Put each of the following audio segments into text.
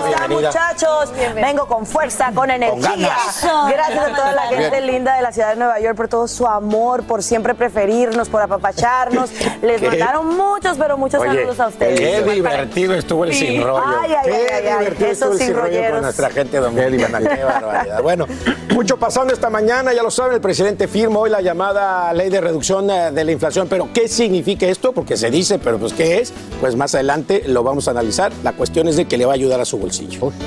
¿Cómo están, muchachos? Vengo con fuerza, con energía. Gracias a toda la gente Bien. linda de la ciudad de Nueva York por todo su amor, por siempre preferirnos, por apapacharnos. Les ¿Qué? mandaron muchos, pero muchos Oye, saludos a ustedes. Qué divertido estuvo el Sí. sin rollo. Ay, ay, qué ay, ay, ay, divertido estuvo el sin rollo con nuestra gente, don Miguel Ivana. Qué barbaridad. Bueno, mucho pasando esta mañana, ya lo saben, el presidente firma hoy la llamada ley de reducción eh, de la inflación. Pero, ¿qué significa esto? Porque se dice, pero pues, ¿qué es? Pues más adelante lo vamos a analizar. La cuestión es de que le va a ayudar a su bolsillo.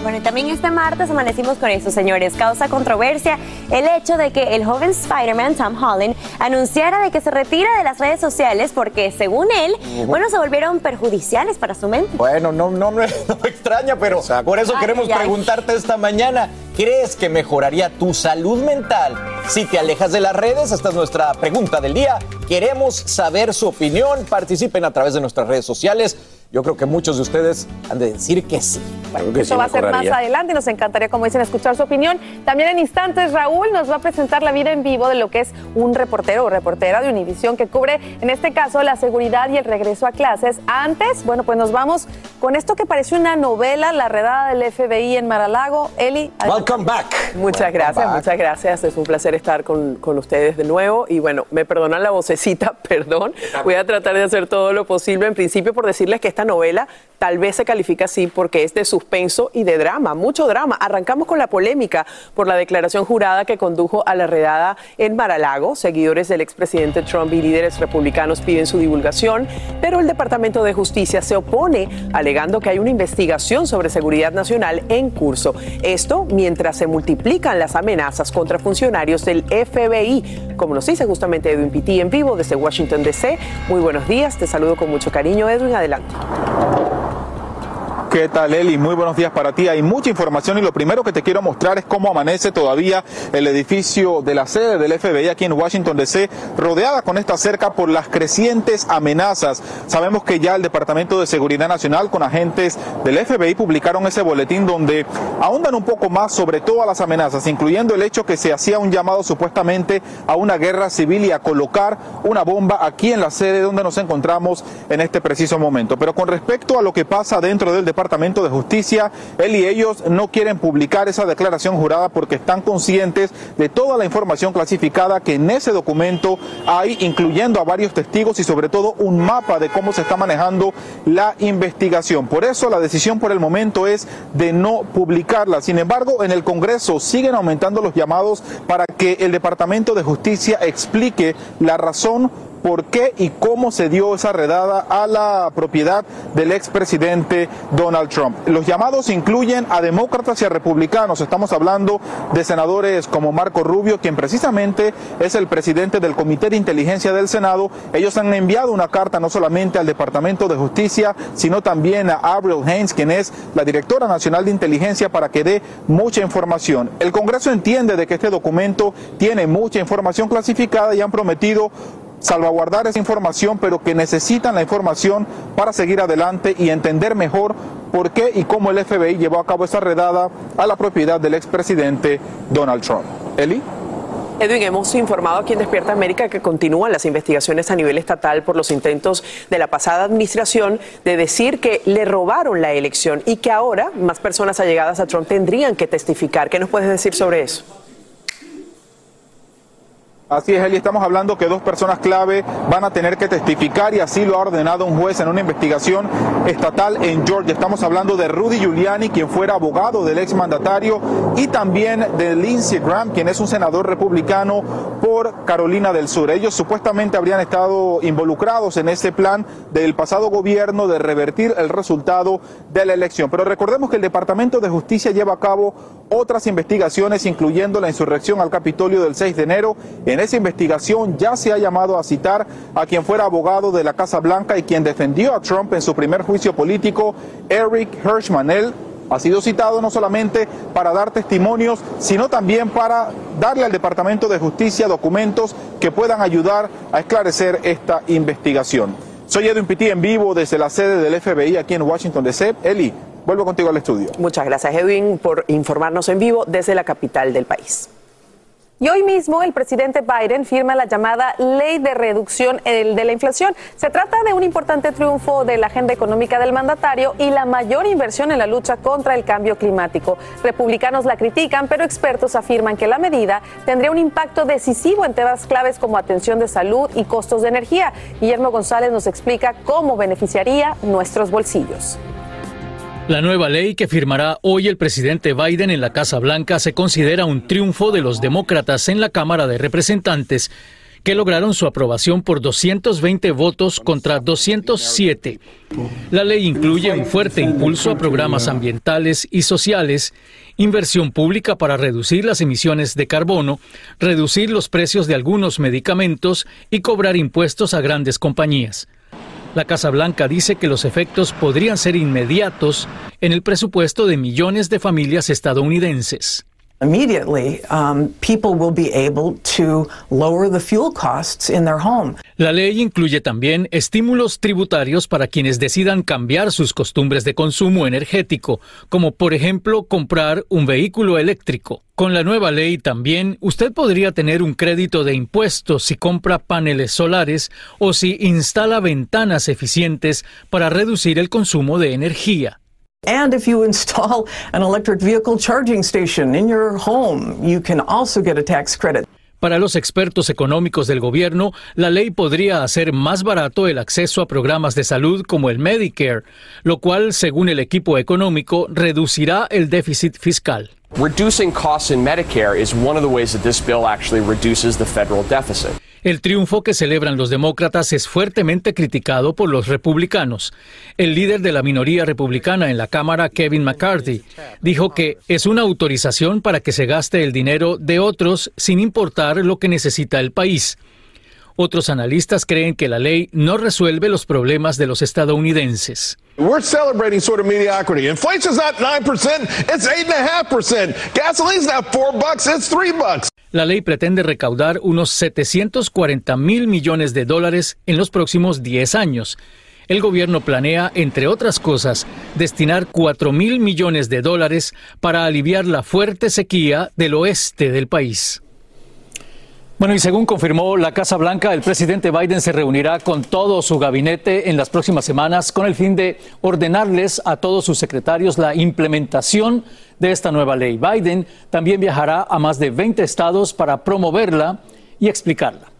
Bueno, y también este martes amanecimos con esto, señores. Causa controversia el hecho de que el joven Spider-Man Tom Holland anunciara de que se retira de las redes sociales porque, según él, bueno, se volvieron perjudiciales para su mente. Bueno, no, no, no extraña, pero por eso Ay, queremos ay, ay. preguntarte esta mañana, ¿crees que mejoraría tu salud mental si te alejas de las redes? Esta es nuestra pregunta del día. Queremos saber su opinión, participen a través de nuestras redes sociales. Yo creo que muchos de ustedes han de decir que sí. Bueno, Eso va a ser más adelante y nos encantaría, como dicen, escuchar su opinión. También en instantes, Raúl nos va a presentar la vida en vivo de lo que es un reportero o reportera de Univisión que cubre, en este caso, la seguridad y el regreso a clases. Antes, bueno, pues nos vamos con esto que parece una novela, la redada del FBI en Maralago. Eli. Welcome back. Muchas gracias, muchas gracias. Es un placer estar con, con ustedes de nuevo. Y bueno, me perdonan la vocecita, perdón. Voy a tratar de hacer todo lo posible. En principio, por decirles que esta novela tal vez se califica así porque es de suspenso y de drama, mucho drama. Arrancamos con la polémica por la declaración jurada que condujo a la redada en Maralago. Seguidores del expresidente Trump y líderes republicanos piden su divulgación, pero el Departamento de Justicia se opone, alegando que hay una investigación sobre seguridad nacional en curso. Esto mientras se multiplican las amenazas contra funcionarios del FBI, como nos dice justamente Edwin Pitti en vivo desde Washington, D.C. Muy buenos días, te saludo con mucho cariño, Edwin, adelante. どうも。¿Qué tal, Eli? Muy buenos días para ti. Hay mucha información y lo primero que te quiero mostrar es cómo amanece todavía el edificio de la sede del FBI aquí en Washington, D.C., rodeada con esta cerca por las crecientes amenazas. Sabemos que ya el Departamento de Seguridad Nacional con agentes del FBI publicaron ese boletín donde ahondan un poco más sobre todas las amenazas, incluyendo el hecho que se hacía un llamado supuestamente a una guerra civil y a colocar una bomba aquí en la sede donde nos encontramos en este preciso momento. Pero con respecto a lo que pasa dentro del Departamento de Justicia, él y ellos no quieren publicar esa declaración jurada porque están conscientes de toda la información clasificada que en ese documento hay, incluyendo a varios testigos y sobre todo un mapa de cómo se está manejando la investigación. Por eso la decisión por el momento es de no publicarla. Sin embargo, en el Congreso siguen aumentando los llamados para que el Departamento de Justicia explique la razón por qué y cómo se dio esa redada a la propiedad del expresidente Donald Trump. Los llamados incluyen a demócratas y a republicanos. Estamos hablando de senadores como Marco Rubio, quien precisamente es el presidente del Comité de Inteligencia del Senado. Ellos han enviado una carta no solamente al Departamento de Justicia, sino también a Avril Haines, quien es la directora nacional de inteligencia, para que dé mucha información. El Congreso entiende de que este documento tiene mucha información clasificada y han prometido salvaguardar esa información, pero que necesitan la información para seguir adelante y entender mejor por qué y cómo el FBI llevó a cabo esa redada a la propiedad del expresidente Donald Trump. Eli. Edwin, hemos informado aquí en Despierta América que continúan las investigaciones a nivel estatal por los intentos de la pasada administración de decir que le robaron la elección y que ahora más personas allegadas a Trump tendrían que testificar. ¿Qué nos puedes decir sobre eso? Así es, Eli, estamos hablando que dos personas clave van a tener que testificar y así lo ha ordenado un juez en una investigación estatal en Georgia. Estamos hablando de Rudy Giuliani, quien fuera abogado del exmandatario, y también de Lindsey Graham, quien es un senador republicano por Carolina del Sur. Ellos supuestamente habrían estado involucrados en ese plan del pasado gobierno de revertir el resultado de la elección. Pero recordemos que el Departamento de Justicia lleva a cabo otras investigaciones, incluyendo la insurrección al Capitolio del 6 de enero. En esa investigación ya se ha llamado a citar a quien fuera abogado de la Casa Blanca y quien defendió a Trump en su primer juicio político, Eric Hirschman. Él ha sido citado no solamente para dar testimonios, sino también para darle al Departamento de Justicia documentos que puedan ayudar a esclarecer esta investigación. Soy Edwin Pitti en vivo desde la sede del FBI aquí en Washington DC. Eli, vuelvo contigo al estudio. Muchas gracias, Edwin, por informarnos en vivo desde la capital del país. Y hoy mismo el presidente Biden firma la llamada Ley de Reducción de la Inflación. Se trata de un importante triunfo de la agenda económica del mandatario y la mayor inversión en la lucha contra el cambio climático. Republicanos la critican, pero expertos afirman que la medida tendría un impacto decisivo en temas claves como atención de salud y costos de energía. Guillermo González nos explica cómo beneficiaría nuestros bolsillos. La nueva ley que firmará hoy el presidente Biden en la Casa Blanca se considera un triunfo de los demócratas en la Cámara de Representantes, que lograron su aprobación por 220 votos contra 207. La ley incluye un fuerte impulso a programas ambientales y sociales, inversión pública para reducir las emisiones de carbono, reducir los precios de algunos medicamentos y cobrar impuestos a grandes compañías. La Casa Blanca dice que los efectos podrían ser inmediatos en el presupuesto de millones de familias estadounidenses. Immediately, people will be able to lower the fuel costs in their home. La ley incluye también estímulos tributarios para quienes decidan cambiar sus costumbres de consumo energético, como por ejemplo comprar un vehículo eléctrico. Con la nueva ley también usted podría tener un crédito de impuestos si compra paneles solares o si instala ventanas eficientes para reducir el consumo de energía. And if you install an electric vehicle charging station in your home, you can also get a tax credit. Para los expertos económicos del gobierno, la ley podría hacer más barato el acceso a programas de salud como el Medicare, lo cual, según el equipo económico, reducirá el déficit fiscal. Reducing costs in Medicare is one of the ways that this bill actually reduces the federal deficit. El triunfo que celebran los demócratas es fuertemente criticado por los republicanos. El líder de la minoría republicana en la Cámara, Kevin McCarthy, dijo que es una autorización para que se gaste el dinero de otros sin importar lo que necesita el país. Otros analistas creen que la ley no resuelve los problemas de los estadounidenses. We're celebrating sort of mediocrity. Inflation's not 9%, it's 8.5%. Gasoline's not 4 bucks, it's 3 bucks. La ley pretende recaudar unos 740 mil millones de dólares en los próximos 10 años. El gobierno planea, entre otras cosas, destinar 4 mil millones de dólares para aliviar la fuerte sequía del oeste del país. Bueno, y según confirmó la Casa Blanca, el presidente Biden se reunirá con todo su gabinete en las próximas semanas con el fin de ordenarles a todos sus secretarios la implementación de esta nueva ley. Biden también viajará a más de 20 estados para promoverla y explicarla.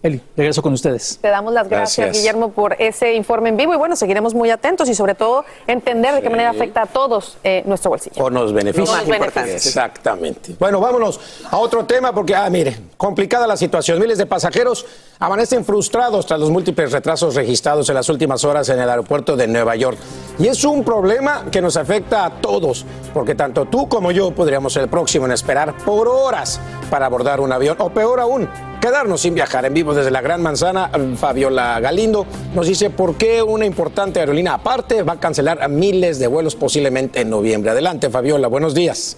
Eli, regreso con ustedes. Te damos las gracias, Gracias. Guillermo, por ese informe en vivo y bueno, seguiremos muy atentos y sobre todo entender de qué manera afecta a todos eh, nuestro bolsillo. O nos beneficia. Exactamente. Bueno, vámonos a otro tema porque, ah, mire, complicada la situación. Miles de pasajeros amanecen frustrados tras los múltiples retrasos registrados en las últimas horas en el aeropuerto de Nueva York. Y es un problema que nos afecta a todos, porque tanto tú como yo podríamos ser el próximo en esperar por horas para abordar un avión, o peor aún, quedarnos sin viajar. En vivo desde la Gran Manzana, Fabiola Galindo nos dice por qué una importante aerolínea aparte va a cancelar a miles de vuelos posiblemente en noviembre. Adelante, Fabiola, buenos días.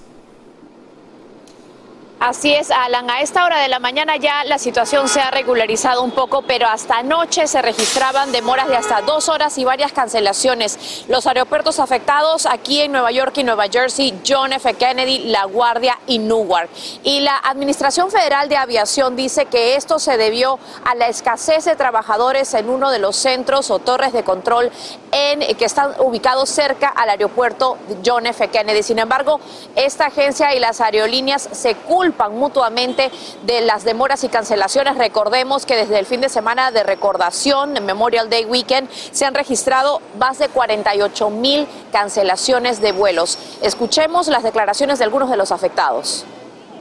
Así es, Alan. A esta hora de la mañana ya la situación se ha regularizado un poco, pero hasta anoche se registraban demoras de hasta dos horas y varias cancelaciones. Los aeropuertos afectados aquí en Nueva York y Nueva Jersey, John F. Kennedy, La Guardia y Newark. Y la Administración Federal de Aviación dice que esto se debió a la escasez de trabajadores en uno de los centros o torres de control en, que están ubicados cerca al aeropuerto John F. Kennedy. Sin embargo, esta agencia y las aerolíneas se culpan mutuamente de las demoras y cancelaciones. Recordemos que desde el fin de semana de recordación, en Memorial Day Weekend, se han registrado más de 48 mil cancelaciones de vuelos. Escuchemos las declaraciones de algunos de los afectados.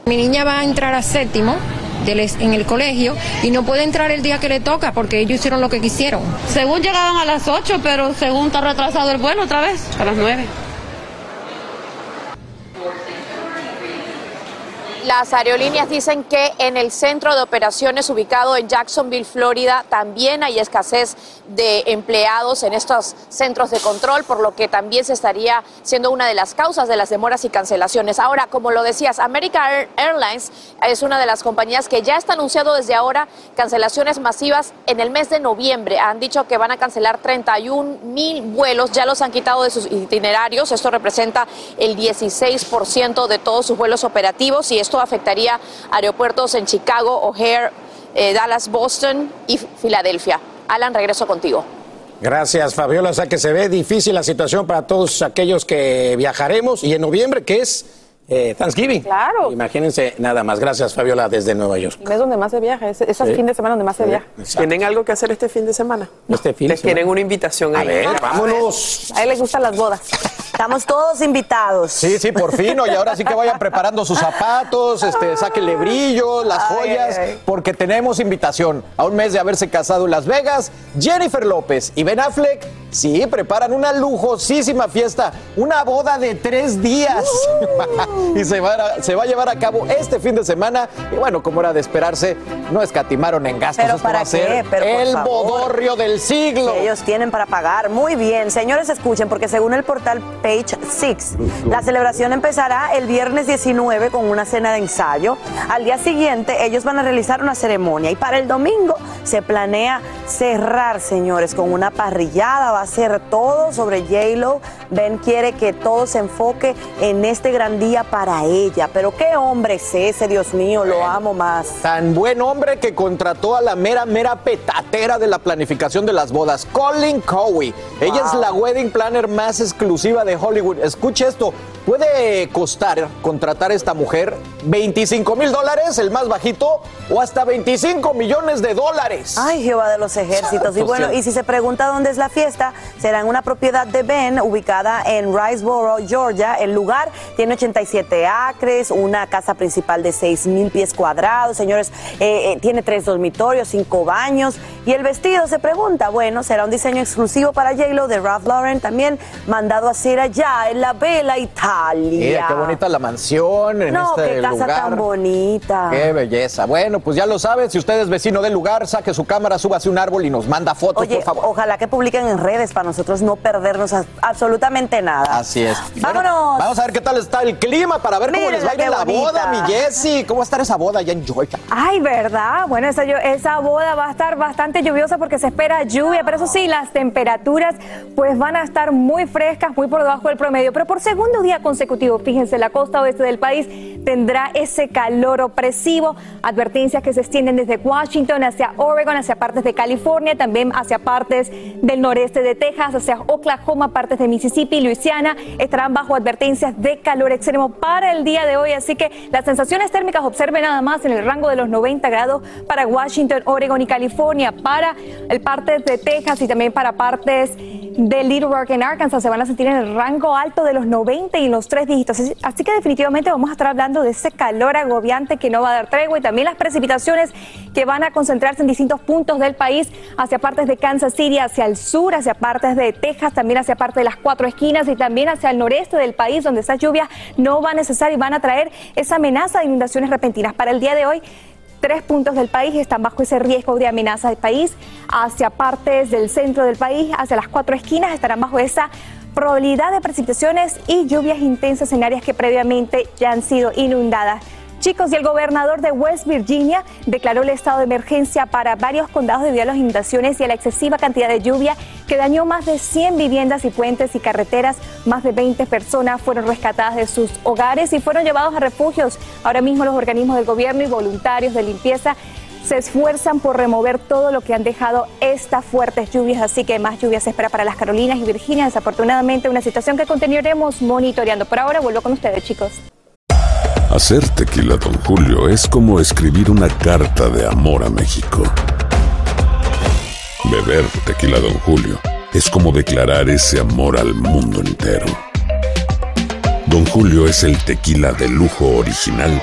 Mi niña va a entrar a séptimo en el colegio y no puede entrar el día que le toca porque ellos hicieron lo que quisieron. Según llegaban a las 8, pero según está retrasado el vuelo otra vez, a las 9. Las aerolíneas dicen que en el centro de operaciones ubicado en Jacksonville, Florida, también hay escasez de empleados en estos centros de control, por lo que también se estaría siendo una de las causas de las demoras y cancelaciones. Ahora, como lo decías, American Air- Airlines es una de las compañías que ya está anunciado desde ahora cancelaciones masivas en el mes de noviembre. Han dicho que van a cancelar 31 mil vuelos, ya los han quitado de sus itinerarios. Esto representa el 16% de todos sus vuelos operativos y esto afectaría aeropuertos en Chicago, O'Hare, eh, Dallas, Boston y Filadelfia. Alan, regreso contigo. Gracias, Fabiola. O sea que se ve difícil la situación para todos aquellos que viajaremos y en noviembre, que es eh, Thanksgiving. Claro. Imagínense nada más. Gracias, Fabiola, desde Nueva York. Mes donde más se viaja, es, es el Sí. fin de semana donde más se Sí. viaja. ¿Tienen algo que hacer este fin de semana? Este fin de Les tienen semana. una invitación A ahí. ver, vámonos. A él le gustan las bodas. Estamos todos invitados. Sí, sí, por fin. Y ahora sí que vayan preparando sus zapatos, este, sáquenle brillo, las joyas, porque tenemos invitación. A un mes de haberse casado en Las Vegas, Jennifer López y Ben Affleck, sí, preparan una lujosísima fiesta, una boda de tres días. y se va, a, se va a llevar a cabo este fin de semana. Y bueno, como era de esperarse, no escatimaron en gastos. Pero Esto para va a ser qué, pero el bodorrio del siglo. Que ellos tienen para pagar. Muy bien, señores, escuchen, porque según el portal Page Six, la celebración empezará el viernes 19 con una cena de ensayo. Al día siguiente, ellos van a realizar una ceremonia y para el domingo se planea cerrar, señores, con una parrillada. Va a ser todo sobre J-Lo. Ben quiere que todo se enfoque en este gran día para ella. Pero qué hombre es ese, Dios mío, lo amo más. Tan buen hombre que contrató a la mera, mera petatera de la planificación de las bodas, Colin Cowie. Ella es la wedding planner más exclusiva de Hollywood. Escuche esto, puede costar contratar a esta mujer 25 mil dólares, el más bajito, o hasta 25 millones de dólares. Ay, Jehová de los ejércitos. Y bueno, y si se pregunta dónde es la fiesta, será en una propiedad de Ben ubicada en Riceboro, Georgia. El lugar tiene 87 acres, una casa principal de 6 mil pies cuadrados. Señores, eh, eh, tiene tres dormitorios, cinco baños. Y el vestido, se pregunta, bueno, será un diseño exclusivo para J-Lo de Ralph Lauren, también mandado a hacer allá en la Bella Italia. Mira qué bonita la mansión en no, este qué casa lugar. tan bonita. Qué belleza. Bueno, pues ya lo saben, si usted es vecino del lugar, saque su cámara, súbase un árbol y nos manda fotos, Oye, por favor. ojalá que publiquen en redes para nosotros no perdernos absolutamente nada. Así es. Bueno, ¡Vámonos! vamos a ver qué tal está el clima para ver cómo les va a ir en la boda, mi Jessy. ¿Cómo va a estar esa boda allá en Georgia? Ay, ¿verdad? Bueno, esa, esa boda va a estar bastante lluviosa porque se espera lluvia, pero eso sí, las temperaturas pues van a estar muy frescas, muy por debajo del promedio. Pero por segundo día consecutivo. Fíjense, la costa oeste del país tendrá ese calor opresivo. Advertencias que se extienden desde Washington hacia Oregon, hacia partes de California, también hacia partes del noreste de Texas, hacia Oklahoma, partes de Mississippi y Luisiana estarán bajo advertencias de calor extremo para el día de hoy. Así que las sensaciones térmicas observen nada más en el rango de los 90 grados para Washington, Oregon y California, para el partes de Texas y también para partes de Little Rock en Arkansas se van a sentir en el rango alto de los 90 y los tres dígitos. Así que definitivamente vamos a estar hablando de ese calor agobiante que no va a dar tregua y también las precipitaciones que van a concentrarse en distintos puntos del país, hacia partes de Kansas City, hacia el sur, hacia partes de Texas, también hacia partes de las cuatro esquinas y también hacia el noreste del país, donde esas lluvias no van a cesar y van a traer esa amenaza de inundaciones repentinas. Para el día de hoy, tres puntos del país están bajo ese riesgo de amenaza del país. Hacia partes del centro del país, hacia las cuatro esquinas, estarán bajo esa probabilidad de precipitaciones y lluvias intensas en áreas que previamente ya han sido inundadas. Chicos, y el gobernador de West Virginia declaró el estado de emergencia para varios condados debido a las inundaciones y a la excesiva cantidad de lluvia que dañó más de 100 viviendas y puentes y carreteras. Más de 20 personas fueron rescatadas de sus hogares y fueron llevados a refugios. Ahora mismo los organismos del gobierno y voluntarios de limpieza se esfuerzan por remover todo lo que han dejado estas fuertes lluvias, así que más lluvias se espera para las Carolinas y Virginia. Desafortunadamente, una situación que continuaremos monitoreando. Por ahora, vuelvo con ustedes, chicos. Hacer tequila, don Julio, es como escribir una carta de amor a México. Beber tequila, don Julio, es como declarar ese amor al mundo entero. Don Julio es el tequila de lujo original,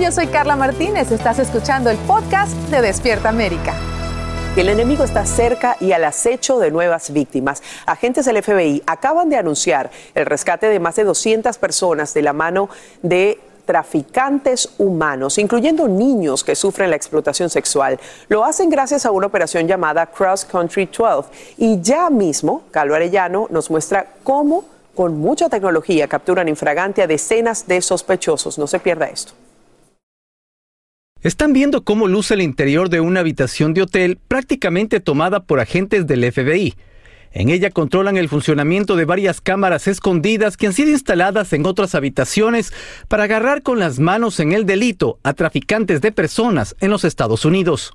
Yo soy Carla Martínez. Estás escuchando el podcast de Despierta América. El enemigo está cerca y al acecho de nuevas víctimas. Agentes del FBI acaban de anunciar el rescate de más de 200 personas de la mano de traficantes humanos, incluyendo niños que sufren la explotación sexual. Lo hacen gracias a una operación llamada Cross Country 12. Y ya mismo, Calo Arellano nos muestra cómo, con mucha tecnología, capturan infragante a decenas de sospechosos. No se pierda esto. Están viendo cómo luce el interior de una habitación de hotel prácticamente tomada por agentes del FBI. En ella controlan el funcionamiento de varias cámaras escondidas que han sido instaladas en otras habitaciones para agarrar con las manos en el delito a traficantes de personas en los Estados Unidos.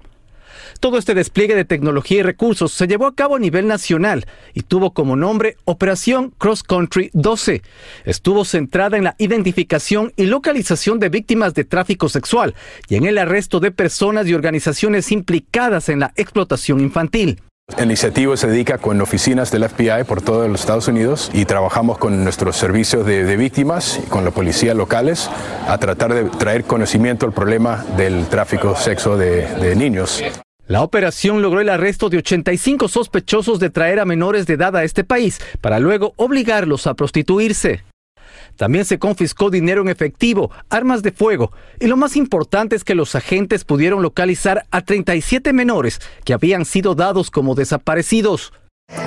Todo este despliegue de tecnología y recursos se llevó a cabo a nivel nacional y tuvo como nombre Operación Cross Country 12. Estuvo centrada en la identificación y localización de víctimas de tráfico sexual y en el arresto de personas y organizaciones implicadas en la explotación infantil. La iniciativa se dedica con oficinas del FBI por todos los Estados Unidos y trabajamos con nuestros servicios de, víctimas y con la policía locales a tratar de traer conocimiento al problema del tráfico sexo de niños. La operación logró el arresto de 85 sospechosos de traer a menores de edad a este país para luego obligarlos a prostituirse. También se confiscó dinero en efectivo, armas de fuego y lo más importante es que los agentes pudieron localizar a 37 menores que habían sido dados como desaparecidos.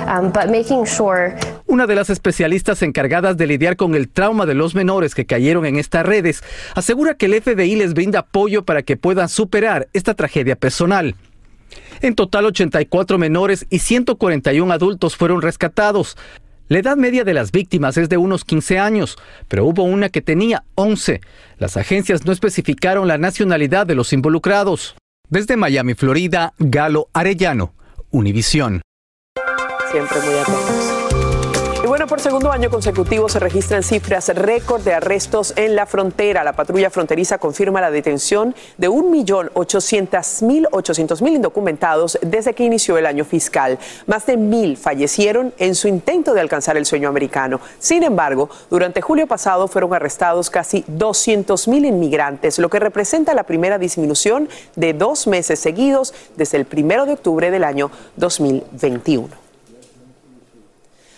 Um, but making sure... Una de las especialistas encargadas de lidiar con el trauma de los menores que cayeron en estas redes asegura que el FBI les brinda apoyo para que puedan superar esta tragedia personal. En total, 84 menores y 141 adultos fueron rescatados. La edad media de las víctimas es de unos 15 años, pero hubo una que tenía 11. Las agencias no especificaron la nacionalidad de los involucrados. Desde Miami, Florida, Galo Arellano, Univisión. Siempre muy atentos. Por segundo año consecutivo se registran cifras récord de arrestos en la frontera. La patrulla fronteriza confirma la detención de 1.800.000 indocumentados desde que inició el año fiscal. Más de mil fallecieron en su intento de alcanzar el sueño americano. Sin embargo, durante julio pasado fueron arrestados casi 200.000 inmigrantes, lo que representa la primera disminución de dos meses seguidos desde el primero de octubre del año 2021.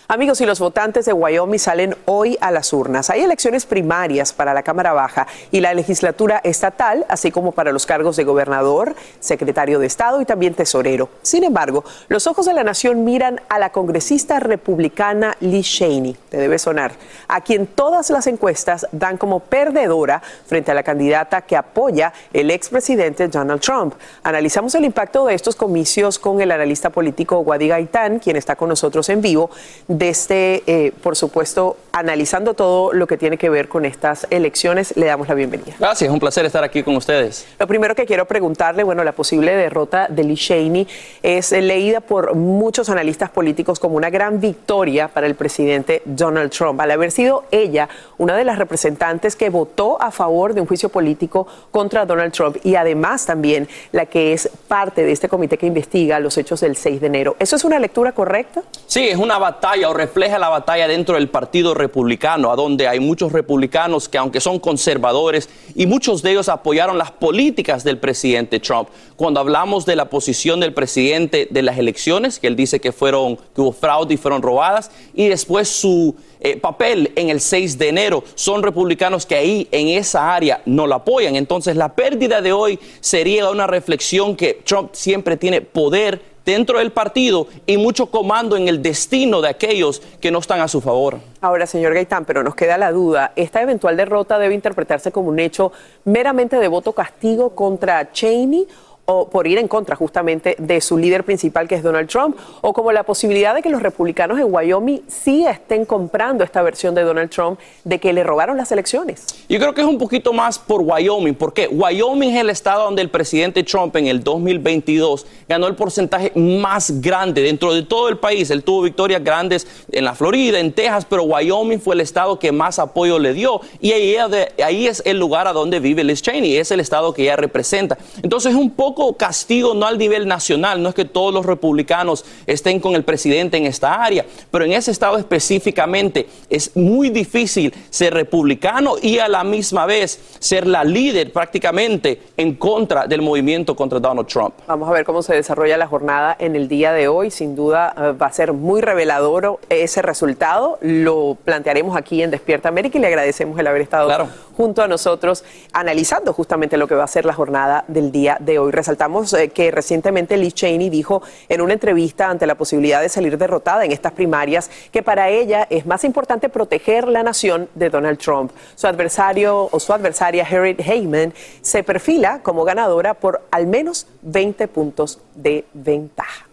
Amigos, y los votantes de Wyoming salen hoy a las urnas. Hay elecciones primarias para la Cámara Baja y la legislatura estatal, así como para los cargos de gobernador, secretario de Estado y también tesorero. Sin embargo, los ojos de la nación miran a la congresista republicana Liz Cheney, te debe sonar, a quien todas las encuestas dan como perdedora frente a la candidata que apoya el expresidente Donald Trump. Analizamos el impacto de estos comicios con el analista político Wadi Gaitán, quien está con nosotros en vivo de este, eh, por supuesto, analizando todo lo que tiene que ver con estas elecciones. Le damos la bienvenida. Gracias, un placer estar aquí con ustedes. Lo primero que quiero preguntarle, bueno, la posible derrota de Lee Cheney es leída por muchos analistas políticos como una gran victoria para el presidente Donald Trump, al haber sido ella una de las representantes que votó a favor de un juicio político contra Donald Trump y además también la que es parte de este comité que investiga los hechos del 6 de enero. ¿Eso es una lectura correcta? Sí, es una batalla o refleja la batalla dentro del Partido Republicano, a donde hay muchos republicanos que aunque son conservadores y muchos de ellos apoyaron las políticas del presidente Trump. Cuando hablamos de la posición del presidente de las elecciones, que él dice que fueron que hubo fraude y fueron robadas, y después su eh, papel en el 6 de enero, son republicanos que ahí en esa área no lo apoyan. Entonces la pérdida de hoy sería una reflexión que Trump siempre tiene poder dentro del partido y mucho comando en el destino de aquellos que no están a su favor. Ahora, señor Gaitán, pero nos queda la duda, ¿esta eventual derrota debe interpretarse como un hecho meramente de voto castigo contra Cheney o por ir en contra justamente de su líder principal que es Donald Trump, o como la posibilidad de que los republicanos en Wyoming sí estén comprando esta versión de Donald Trump de que le robaron las elecciones. Yo creo que es un poquito más por Wyoming, porque Wyoming es el estado donde el presidente Trump en el 2022 ganó el porcentaje más grande dentro de todo el país. Él tuvo victorias grandes en la Florida, en Texas, pero Wyoming fue el estado que más apoyo le dio y ahí, es el lugar a donde vive Liz Cheney, es el estado que ella representa. Entonces es un poco castigo no al nivel nacional, no es que todos los republicanos estén con el presidente en esta área, pero en ese estado específicamente es muy difícil ser republicano y a la misma vez ser la líder prácticamente en contra del movimiento contra Donald Trump. Vamos a ver cómo se desarrolla la jornada en el día de hoy. Sin duda eh, va a ser muy revelador ese resultado. Lo plantearemos aquí en Despierta América y le agradecemos el haber estado junto a nosotros analizando justamente lo que va a ser la jornada del día de hoy. Resaltamos eh, que recientemente Liz Cheney dijo en una entrevista ante la posibilidad de salir derrotada en estas primarias que para ella es más importante proteger la nación de Donald Trump. Su adversario o su adversaria Harriet Heyman se perfila como ganadora por al menos 20 puntos de ventaja.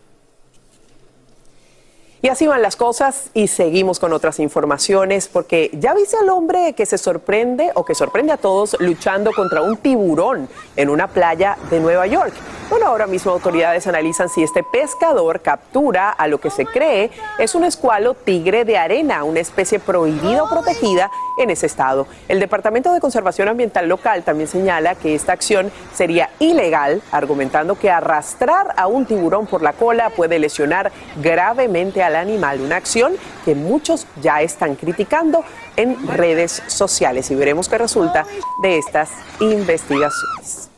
Y así van las cosas y seguimos con otras informaciones porque ya viste al hombre que se sorprende o que sorprende a todos luchando contra un tiburón en una playa de Nueva York. Bueno, ahora mismo autoridades analizan si este pescador captura a lo que se cree es un escualo tigre de arena, una especie prohibida o protegida en ese estado. El Departamento de Conservación Ambiental local también señala que esta acción sería ilegal, argumentando que arrastrar a un tiburón por la cola puede lesionar gravemente al animal, una acción que muchos ya están criticando en redes sociales y veremos qué resulta de estas investigaciones.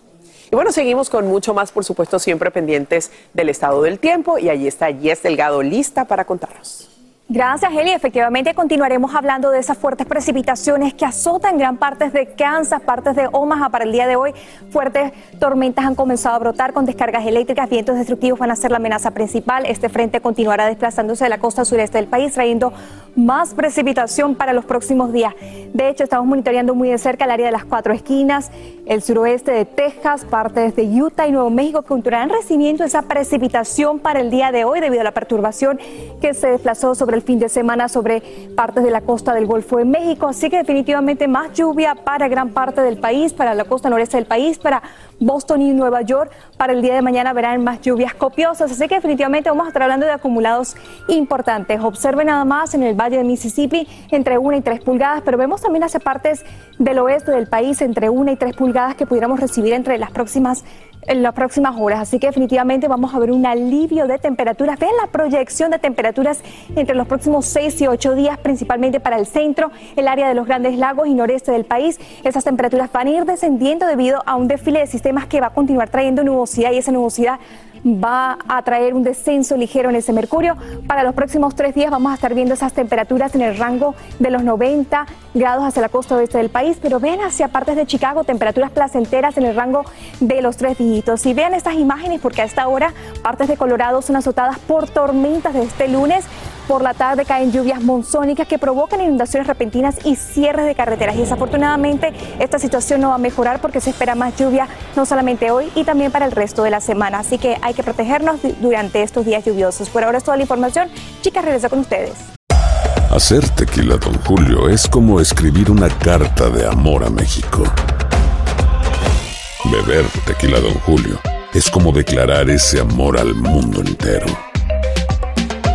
Y bueno, seguimos con mucho más, por supuesto, siempre pendientes del estado del tiempo y allí está Jess Delgado lista para contarnos. Gracias, Eli. Efectivamente, continuaremos hablando de esas fuertes precipitaciones que azotan gran partes de Kansas, partes de Omaha para el día de hoy. Fuertes tormentas han comenzado a brotar con descargas eléctricas, vientos destructivos van a ser la amenaza principal. Este frente continuará desplazándose de la costa sureste del país, trayendo más precipitación para los próximos días. De hecho, estamos monitoreando muy de cerca el área de las cuatro esquinas, el suroeste de Texas, partes de Utah y Nuevo México que continuarán recibiendo esa precipitación para el día de hoy debido a la perturbación que se desplazó sobre el fin de semana sobre partes de la costa del Golfo de México. Así que definitivamente más lluvia para gran parte del país, para la costa noreste del país, para Boston y Nueva York. Para el día de mañana verán más lluvias copiosas, así que definitivamente vamos a estar hablando de acumulados importantes. Observen nada más en el Valle de Mississippi entre 1 y 3 pulgadas, pero vemos también hacia partes del oeste del país entre 1 y 3 pulgadas que pudiéramos recibir entre las próximas en las próximas horas. Así que definitivamente vamos a ver un alivio de temperaturas. Vean la proyección de temperaturas entre los próximos 6 y 8 días, principalmente para el centro, el área de los grandes lagos y noreste del país. Esas temperaturas van a ir descendiendo debido a un desfile de sistemas que va a continuar trayendo nubosidad y esa nubosidad va a traer un descenso ligero en ese mercurio. Para los próximos tres días vamos a estar viendo esas temperaturas en el rango de los 90 grados hacia la costa oeste del país, pero ven hacia partes de Chicago temperaturas placenteras en el rango de los tres dígitos. Y vean estas imágenes porque a esta hora partes de Colorado son azotadas por tormentas de este lunes. Por la tarde caen lluvias monzónicas que provocan inundaciones repentinas y cierres de carreteras. Y desafortunadamente esta situación no va a mejorar porque se espera más lluvia no solamente hoy y también para el resto de la semana. Así que hay que protegernos durante estos días lluviosos. Por ahora es toda la información. Chicas, regreso con ustedes. Hacer tequila, don Julio, es como escribir una carta de amor a México. Beber tequila, don Julio, es como declarar ese amor al mundo entero.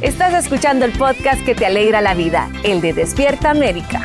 Estás escuchando el podcast que te alegra la vida, el de Despierta América.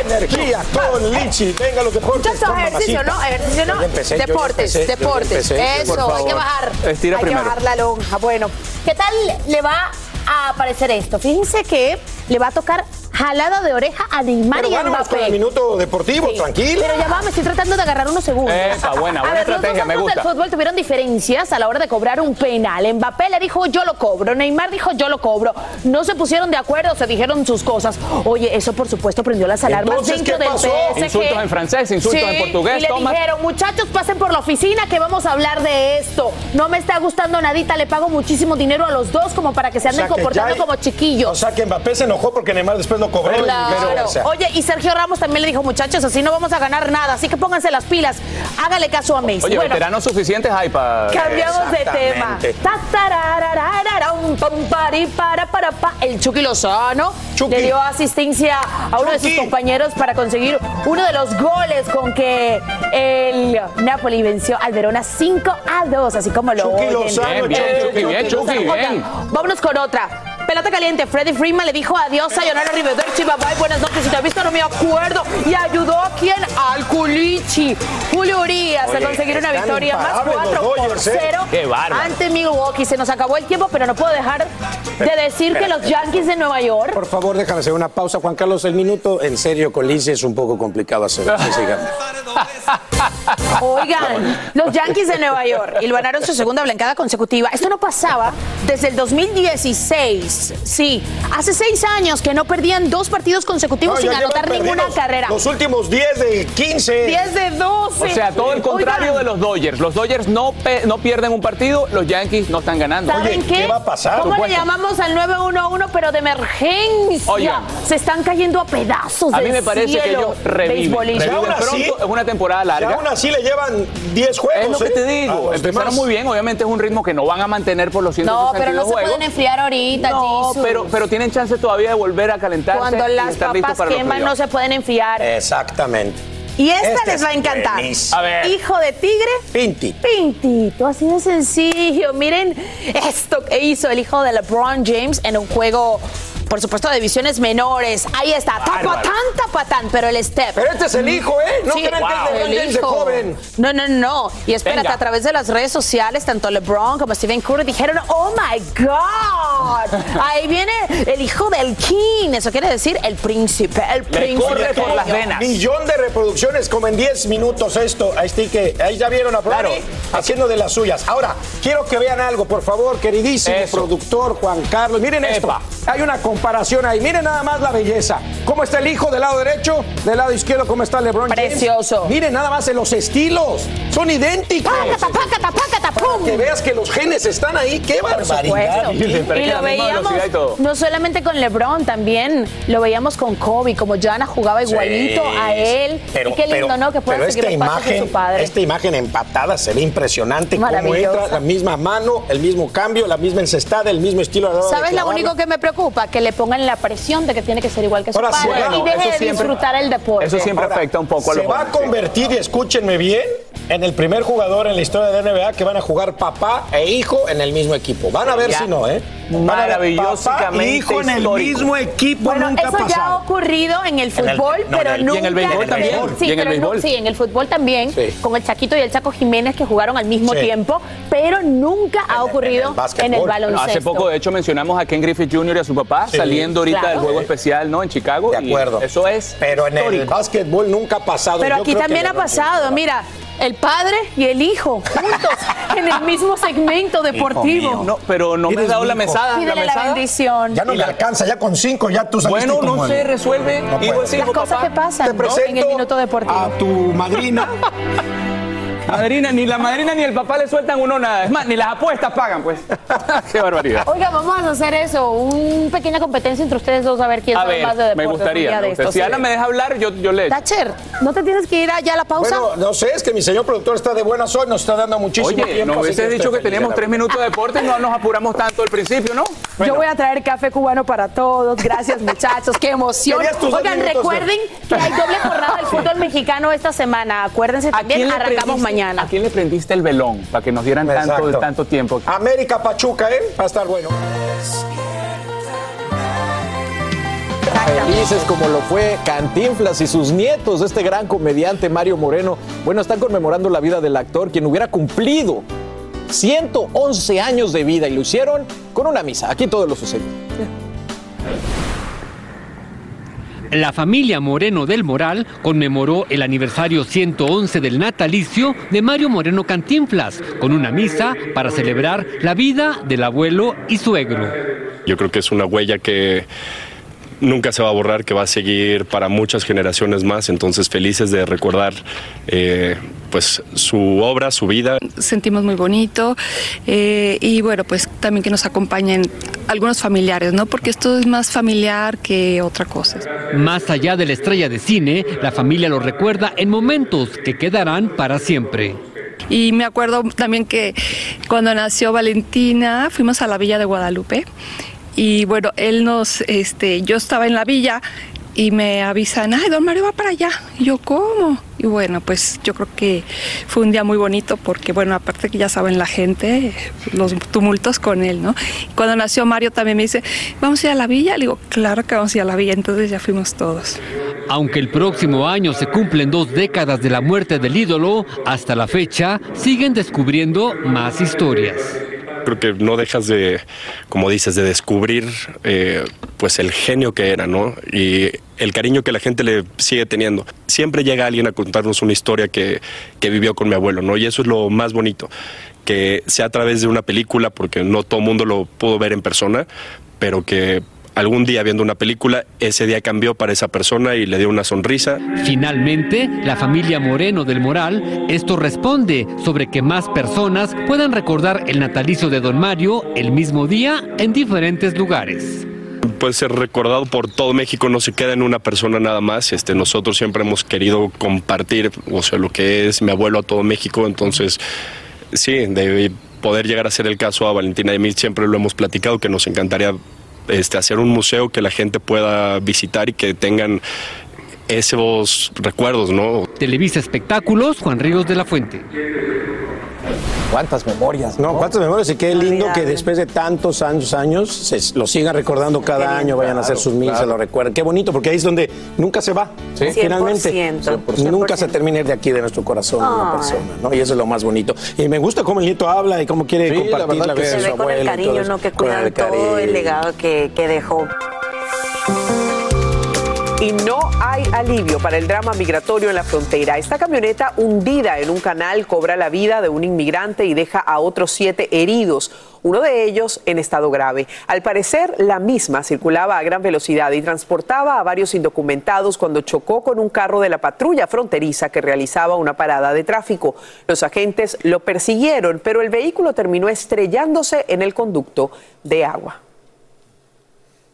Energía con Lichi. Venga, los deportes. Muchachos, con ejercicio. ¿no? Ejercicio, ¿no? Empecé, deportes, empecé, deportes. empecé. Eso, hay que bajar. Estira hay primero. que bajar la lonja. Bueno, ¿qué tal le va a aparecer esto? Fíjense que le va a tocar jalada de oreja a Neymar Pero y a vámonos con el Mbappé. minuto deportivo, tranquila. Pero ya va, me estoy tratando de agarrar unos segundos. Epa, buena, A buena ver, los estrategia, dos me gusta. del fútbol tuvieron diferencias a la hora de cobrar un penal. Mbappé le dijo yo lo cobro, Neymar dijo yo lo cobro. No se pusieron de acuerdo, se dijeron sus cosas. Oye, eso por supuesto prendió las alarmas Entonces, dentro ¿qué del pasó? PSG. Insultos en francés, insultos Sí, en portugués, Y le toma. dijeron, muchachos, pasen por la oficina que vamos a hablar de esto. No me está gustando nadita, le pago muchísimo dinero a los dos como para que se anden O sea, comportando ya- como chiquillos. O sea que Mbappé se enojó porque Neymar después lo cobró. y Claro. viceversa. Oye, y Sergio Ramos también le dijo, muchachos, así no vamos a ganar nada, así que pónganse las pilas, hágale caso a Messi. Oye, Bueno, veteranos suficientes hay para. Cambiamos de tema. Para, para. El Chucky Lozano le dio asistencia a uno de sus compañeros para conseguir uno de los goles con que el Napoli venció al Verona 5 a 2, así como lo Chucky oyen. Lozano, Bien, bien, Chucky, bien, Chucky, bien. Vámonos con otra. Pelota caliente, Freddy Freeman le dijo adiós a Leonardo Riverderchi, bye bye, buenas noches, si te has visto no me acuerdo. Y ayudó a quien? Al Culichi. Julio Urias a conseguir una victoria más imparables los 4 por Dodgers, ¿eh? 0 Qué bárbaro. ante Milwaukee. Se nos acabó el tiempo, pero no puedo dejar de decir que los Yankees de Nueva York Por favor, déjame hacer una pausa. Juan Carlos, el minuto en serio con es un poco complicado hacer. Sí, sigamos. Oigan, los Yankees de Nueva York ganaron su segunda blancada consecutiva. Esto no pasaba desde el 2016. Sí, hace seis años que no perdían dos partidos consecutivos No, sin anotar ninguna carrera. Los últimos 10 de 15. 10 de 12. O sea, todo el contrario Oigan, de los Dodgers. Los Dodgers no, no pierden un partido, los Yankees no están ganando. ¿Saben qué? ¿Cómo le llamamos al 911 pero de emergencia? Oigan. Se están cayendo a pedazos A mí me parece que ellos reviven. reviven pronto, es una temporada Y larga. aún así le llevan 10 juegos. Es lo que ¿eh? te A digo. los Empezaron demás. muy bien. Obviamente es un ritmo que no van a mantener por los 162 No, pero no se pueden enfriar ahorita, No, Jesus. pero, pero tienen chance todavía de volver a calentarse. Cuando y las estar listos papas queman no se pueden enfriar. Exactamente. Y esta Este les va a encantar. buenísimo. A ver. Hijo de tigre. Pinti. Pintito, así de sencillo. Miren esto que hizo el hijo de LeBron James en un juego, por supuesto, de divisiones menores. Ahí está, tapatán, tapatán, pero el step. Pero este es el hijo, ¿eh? No crean que es James de joven. No, no, no. Y espérate, Venga. a través de las redes sociales, tanto LeBron como Stephen Curry dijeron, oh my God. Ahí viene el hijo del king. Eso quiere decir el príncipe, el príncipe. pequeño. Millón de reproducciones como en 10 minutos esto. Ahí está que ahí ya vieron a haciendo de las suyas. Ahora, quiero que vean algo, por favor, queridísimo productor Juan Carlos. Miren esto. Hay una comparación ahí. Miren nada más la belleza. ¿Cómo está el hijo del lado derecho? Del lado izquierdo, ¿cómo está LeBron James? Precioso. Miren nada más en los estilos. Son idénticos. Pácata, pácata, pácata, pum. Que veas que los genes están ahí. ¡Qué barbaridad! supuesto. Y lo veíamos no solamente con LeBron, también lo veíamos con Kobe, como Jana jugaba igualito Sí, a él. Pero, y qué lindo, pero- ¿no? Que pueda seguir esta los pasos de imagen, su padre. esta imagen empatada se ve impresionante. Cómo entra la misma mano, el mismo cambio, la misma encestada, el mismo estilo. de ¿Sabes lo único que me preocupa? Que le pongan la presión de que tiene que ser igual que su Ahora padre bueno, y deje eso de siempre- disfrutar el deporte. Ahora, Se va a convertir, y escúchenme bien, en el primer jugador en la historia de la NBA que van a jugar papá e hijo en el mismo equipo. Van a ver Ya. si no, ¿eh? Maravillosamente papá e hijo en el histórico. mismo equipo. Bueno, nunca eso ya ha ocurrido en el En el- fútbol, no, pero en el- y nunca. en el béisbol también. Sí, Y en el no- béisbol. sí, en el fútbol también, Sí. con el Chaquito y el Chaco Jiménez que jugaron al mismo Sí. tiempo, pero nunca ha ocurrido en el, baloncesto. Hace poco, de hecho, mencionamos a Ken Griffith Jr. y a su papá Sí. saliendo ahorita Claro. del juego especial, ¿no? En Chicago. De acuerdo. Y eso es. Pero en el básquetbol nunca ha pasado. Pero Yo aquí creo que también ha pasado, mira, el padre y el hijo juntos en el mismo segmento deportivo. No, pero no me has dado la mesada. Pídele la mesada. bendición. Ya no le alcanza, ya con cinco ya tú saliste Bueno, no se resuelve. No Hijo puede. es hijo, Las cosas papá. que pasan Te ¿no? presento en el minuto deportivo. a tu madrina. Madrina, ni la madrina ni el papá le sueltan uno nada. Es más, ni las apuestas pagan, pues. Qué barbaridad. Oiga, vamos a hacer eso, una pequeña competencia entre ustedes dos a ver quién A sabe ver, más de deportes. me gustaría. de estos. Si Ana me deja hablar, yo, yo le. Thatcher, ¿no te tienes que ir allá a la pausa? Bueno, no sé, es que mi señor productor está de buenas hoy, nos está dando muchísimo Oye, tiempo. nos estoy dicho que teníamos tres minutos de deporte y no nos apuramos tanto al principio, ¿no? Yo voy a traer café cubano para todos. Gracias, muchachos. Qué emoción. Oigan, minutos recuerden que hay doble jornada del fútbol mexicano esta semana. Acuérdense también, arrancamos prendiste- mañana. ¿A quién le prendiste el velón para que nos dieran tanto, tanto tiempo? América Pachuca, ¿eh? Va a estar bueno. Felices como lo fue Cantinflas y sus nietos, este gran comediante Mario Moreno. Bueno, están conmemorando la vida del actor, quien hubiera cumplido 111 años de vida y lo hicieron con una misa. Aquí todo lo sucedió. La familia Moreno del Moral conmemoró el aniversario 111 del natalicio de Mario Moreno Cantinflas con una misa para celebrar la vida del abuelo y suegro. Yo creo que es una huella que nunca se va a borrar, que va a seguir para muchas generaciones más. Entonces, felices de recordar eh, pues su obra, su vida. sentimos muy bonito eh, y bueno, pues también que nos acompañen algunos familiares, ¿no? Porque esto es más familiar que otra cosa. Más allá de la estrella de cine, la familia lo recuerda en momentos que quedarán para siempre. Y me acuerdo también que cuando nació Valentina fuimos a la villa de Guadalupe y bueno, él nos, este, yo estaba en la villa y me avisan, ay, don Mario va para allá. Y yo, ¿cómo? Y bueno, pues yo creo que fue un día muy bonito porque, bueno, aparte que ya saben la gente, los tumultos con él, ¿no? Cuando nació Mario también me dice, ¿vamos a ir a la villa? Le digo, claro que vamos a ir a la villa, entonces ya fuimos todos. Aunque el próximo año se cumplen dos décadas de la muerte del ídolo, hasta la fecha siguen descubriendo más historias. Creo que no dejas de, como dices, de descubrir eh, pues el genio que era, ¿no? Y el cariño que la gente le sigue teniendo. Siempre llega alguien a contarnos una historia que, que vivió con mi abuelo, ¿no? Y eso es lo más bonito, que sea a través de una película, porque no todo el mundo lo pudo ver en persona, pero que algún día viendo una película, ese día cambió para esa persona y le dio una sonrisa. Finalmente, la familia Moreno del Moral, esto responde sobre que más personas puedan recordar el natalicio de Don Mario el mismo día en diferentes lugares. puede ser recordado por todo México, no se queda en una persona nada más. Este, nosotros siempre hemos querido compartir, o sea, lo que es mi abuelo a todo México, entonces sí, de poder llegar a ser el caso a Valentina de Mil, siempre lo hemos platicado, que nos encantaría este, hacer un museo que la gente pueda visitar y que tengan esos recuerdos, ¿no? Televisa Espectáculos, Juan Ríos de la Fuente. ¿Cuántas memorias? No, cuántas memorias y qué lindo que después de tantos años, años, se lo sigan recordando cada año, vayan a hacer sus mil, se lo recuerden. Qué bonito, porque ahí es donde nunca se va, Sí. finalmente. 100%. Nunca se termina de aquí, de nuestro corazón, una persona, ¿no? Y eso es lo más bonito. Y me gusta cómo el nieto habla y cómo quiere Sí, la compartir verdad la que de Se su ve con el cariño. ¿no? Que Con cuidan el todo el legado que, que dejó. Y no hay alivio para el drama migratorio en la frontera. Esta camioneta hundida en un canal cobra la vida de un inmigrante y deja a otros siete heridos, uno de ellos en estado grave. Al parecer, la misma circulaba a gran velocidad y transportaba a varios indocumentados cuando chocó con un carro de la patrulla fronteriza que realizaba una parada de tráfico. Los agentes lo persiguieron, pero el vehículo terminó estrellándose en el conducto de agua.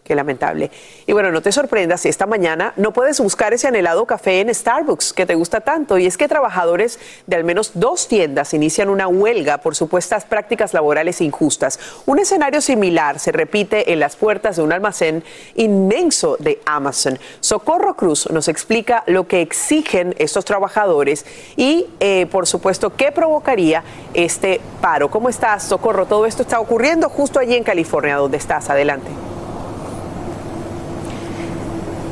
Qué lamentable. Y bueno, no te sorprendas esta mañana no puedes buscar ese anhelado café en Starbucks que te gusta tanto. Y es que trabajadores de al menos dos tiendas inician una huelga por supuestas prácticas laborales injustas. Un escenario similar se repite en las puertas de un almacén inmenso de Amazon. Socorro Cruz nos explica lo que exigen estos trabajadores y, eh, por supuesto, qué provocaría este paro. ¿Cómo estás, Socorro? Todo esto está ocurriendo justo allí en California, donde estás. Adelante.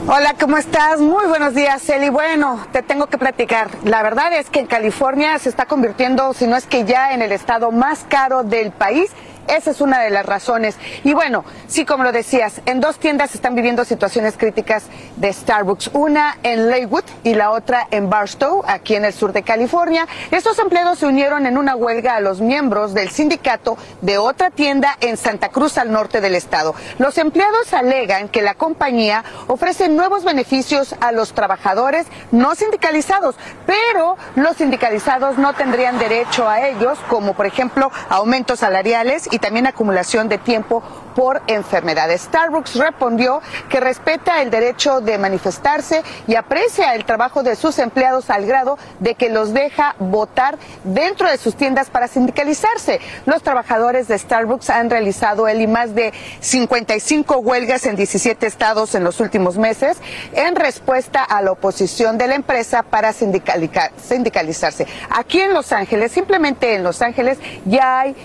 Hola, ¿cómo estás? Muy buenos días, Eli. Bueno, te tengo que platicar. La verdad es que en California se está convirtiendo, si no es que ya en el estado más caro del país. Esa es una de las razones. Y bueno, sí, como lo decías, en dos tiendas están viviendo situaciones críticas de Starbucks. Una en Leywood y la otra en Barstow, aquí en el sur de California. Estos empleados se unieron en una huelga a los miembros del sindicato de otra tienda en Santa Cruz, al norte del estado. Los empleados alegan que la compañía ofrece nuevos beneficios a los trabajadores no sindicalizados, pero los sindicalizados no tendrían derecho a ellos, como por ejemplo aumentos salariales y también acumulación de tiempo por enfermedades. Starbucks respondió que respeta el derecho de manifestarse y aprecia el trabajo de sus empleados al grado de que los deja votar dentro de sus tiendas para sindicalizarse. Los trabajadores de Starbucks han realizado el y más de 55 huelgas en 17 estados en los últimos meses en respuesta a la oposición de la empresa para sindicalizarse. Aquí en Los Ángeles, simplemente en Los Ángeles, ya hay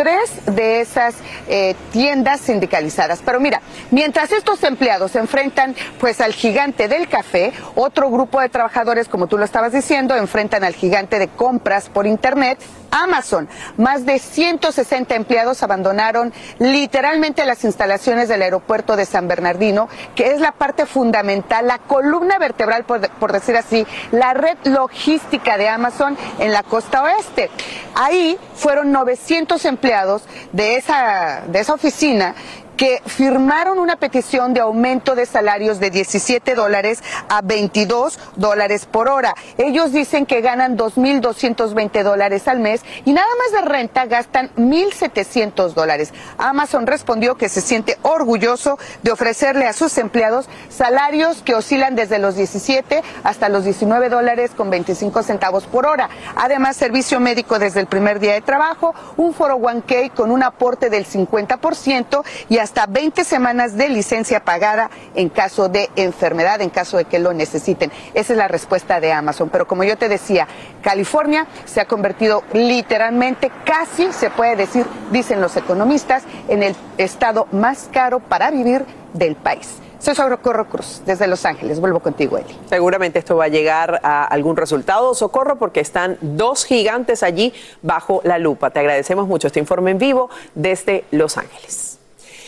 tres de esas eh, tiendas sindicalizadas. Pero mira, mientras estos empleados se enfrentan pues al gigante del café, otro grupo de trabajadores, como tú lo estabas diciendo, enfrentan al gigante de compras por internet, Amazon. Más de 160 empleados abandonaron literalmente las instalaciones del aeropuerto de San Bernardino, que es la parte fundamental, la columna vertebral, por, decir así, la red logística de Amazon en la costa oeste. Ahí fueron 900 empleados de esa, de esa oficina que firmaron una petición de aumento de salarios de 17 dólares a 22 dólares por hora. Ellos dicen que ganan 2.220 dólares al mes y nada más de renta gastan 1.700 dólares. Amazon respondió que se siente orgulloso de ofrecerle a sus empleados salarios que oscilan desde los 17 hasta los 19 dólares con 25 centavos por hora. Además, servicio médico desde el primer día de trabajo, un foro 1K con un aporte del 50% y hasta 20 semanas de licencia pagada en caso de enfermedad, en caso de que lo necesiten. Esa es la respuesta de Amazon. Pero como yo te decía, California se ha convertido literalmente, casi se puede decir, dicen los economistas, en el estado más caro para vivir del país. Soy Socorro Cruz, desde Los Ángeles. Vuelvo contigo, Eli. Seguramente esto va a llegar a algún resultado, Socorro, porque están dos gigantes allí bajo la lupa. Te agradecemos mucho este informe en vivo desde Los Ángeles.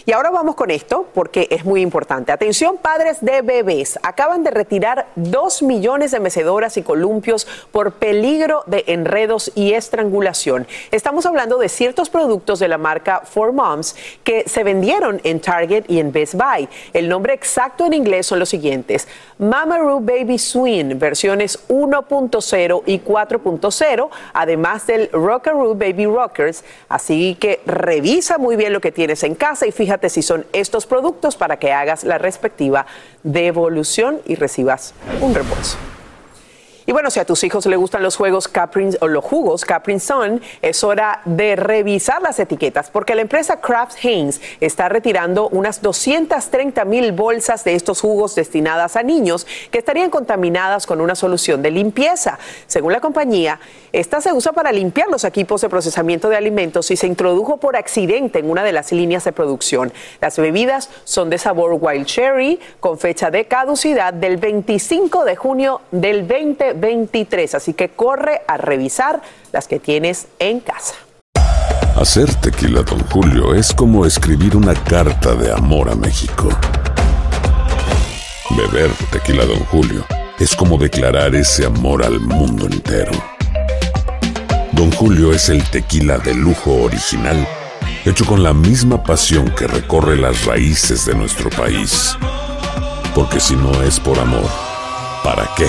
Y ahora vamos con esto porque es muy importante. Atención, padres de bebés. Acaban de retirar dos millones de mecedoras y columpios por peligro de enredos y estrangulación. Estamos hablando de ciertos productos de la marca For Moms que se vendieron en Target y en Best Buy. El nombre exacto en inglés son los siguientes: Mamaroo Baby Swing, versiones 1.0 y 4.0, además del Rockaroo Baby Rockers. Así que revisa muy bien lo que tienes en casa y fíjate fíjate si son estos productos para que hagas la respectiva devolución y recibas un reembolso. Y bueno, si a tus hijos les gustan los juegos Caprin o los jugos Caprin Sun, es hora de revisar las etiquetas porque la empresa Kraft Heinz está retirando unas 230 mil bolsas de estos jugos destinadas a niños que estarían contaminadas con una solución de limpieza. Según la compañía, esta se usa para limpiar los equipos de procesamiento de alimentos y se introdujo por accidente en una de las líneas de producción. Las bebidas son de sabor wild cherry con fecha de caducidad del 25 de junio del 20 23, así que corre a revisar las que tienes en casa. Hacer tequila, don Julio, es como escribir una carta de amor a México. Beber tequila, don Julio, es como declarar ese amor al mundo entero. Don Julio es el tequila de lujo original, hecho con la misma pasión que recorre las raíces de nuestro país. Porque si no es por amor, ¿para qué?